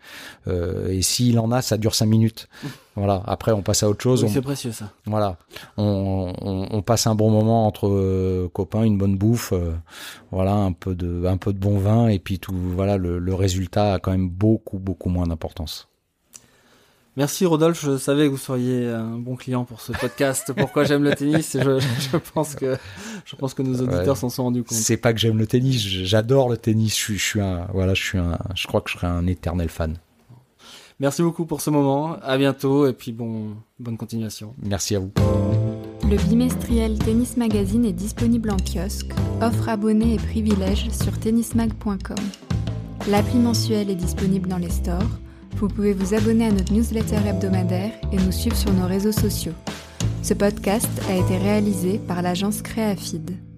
Speaker 1: Euh, et s'il en a, ça dure cinq minutes. Voilà. Après, on passe à autre chose.
Speaker 3: Oui, c'est précieux ça.
Speaker 1: Voilà. On, on, on, passe un bon moment entre euh, copains, une bonne bouffe, euh, voilà, un peu de, un peu de bon vin, et puis tout. Voilà, le, le résultat a quand même beaucoup, beaucoup moins d'importance.
Speaker 3: Merci Rodolphe, je savais que vous seriez un bon client pour ce podcast. Pourquoi j'aime le tennis? Je, je, pense que je pense que nos auditeurs ouais. s'en sont rendus compte.
Speaker 1: C'est pas que j'aime le tennis, j'adore le tennis. Je suis, je suis un voilà, je suis un, je crois que je serai un éternel fan.
Speaker 3: Merci beaucoup pour ce moment. À bientôt et puis bon, bonne continuation.
Speaker 1: Merci à vous.
Speaker 2: Le bimestriel Tennis Magazine est disponible en kiosque. Offre abonnés et privilèges sur tennismag.com. L'appli mensuelle est disponible dans les stores. Vous pouvez vous abonner à notre newsletter hebdomadaire et nous suivre sur nos réseaux sociaux. Ce podcast a été réalisé par l'agence Créafid.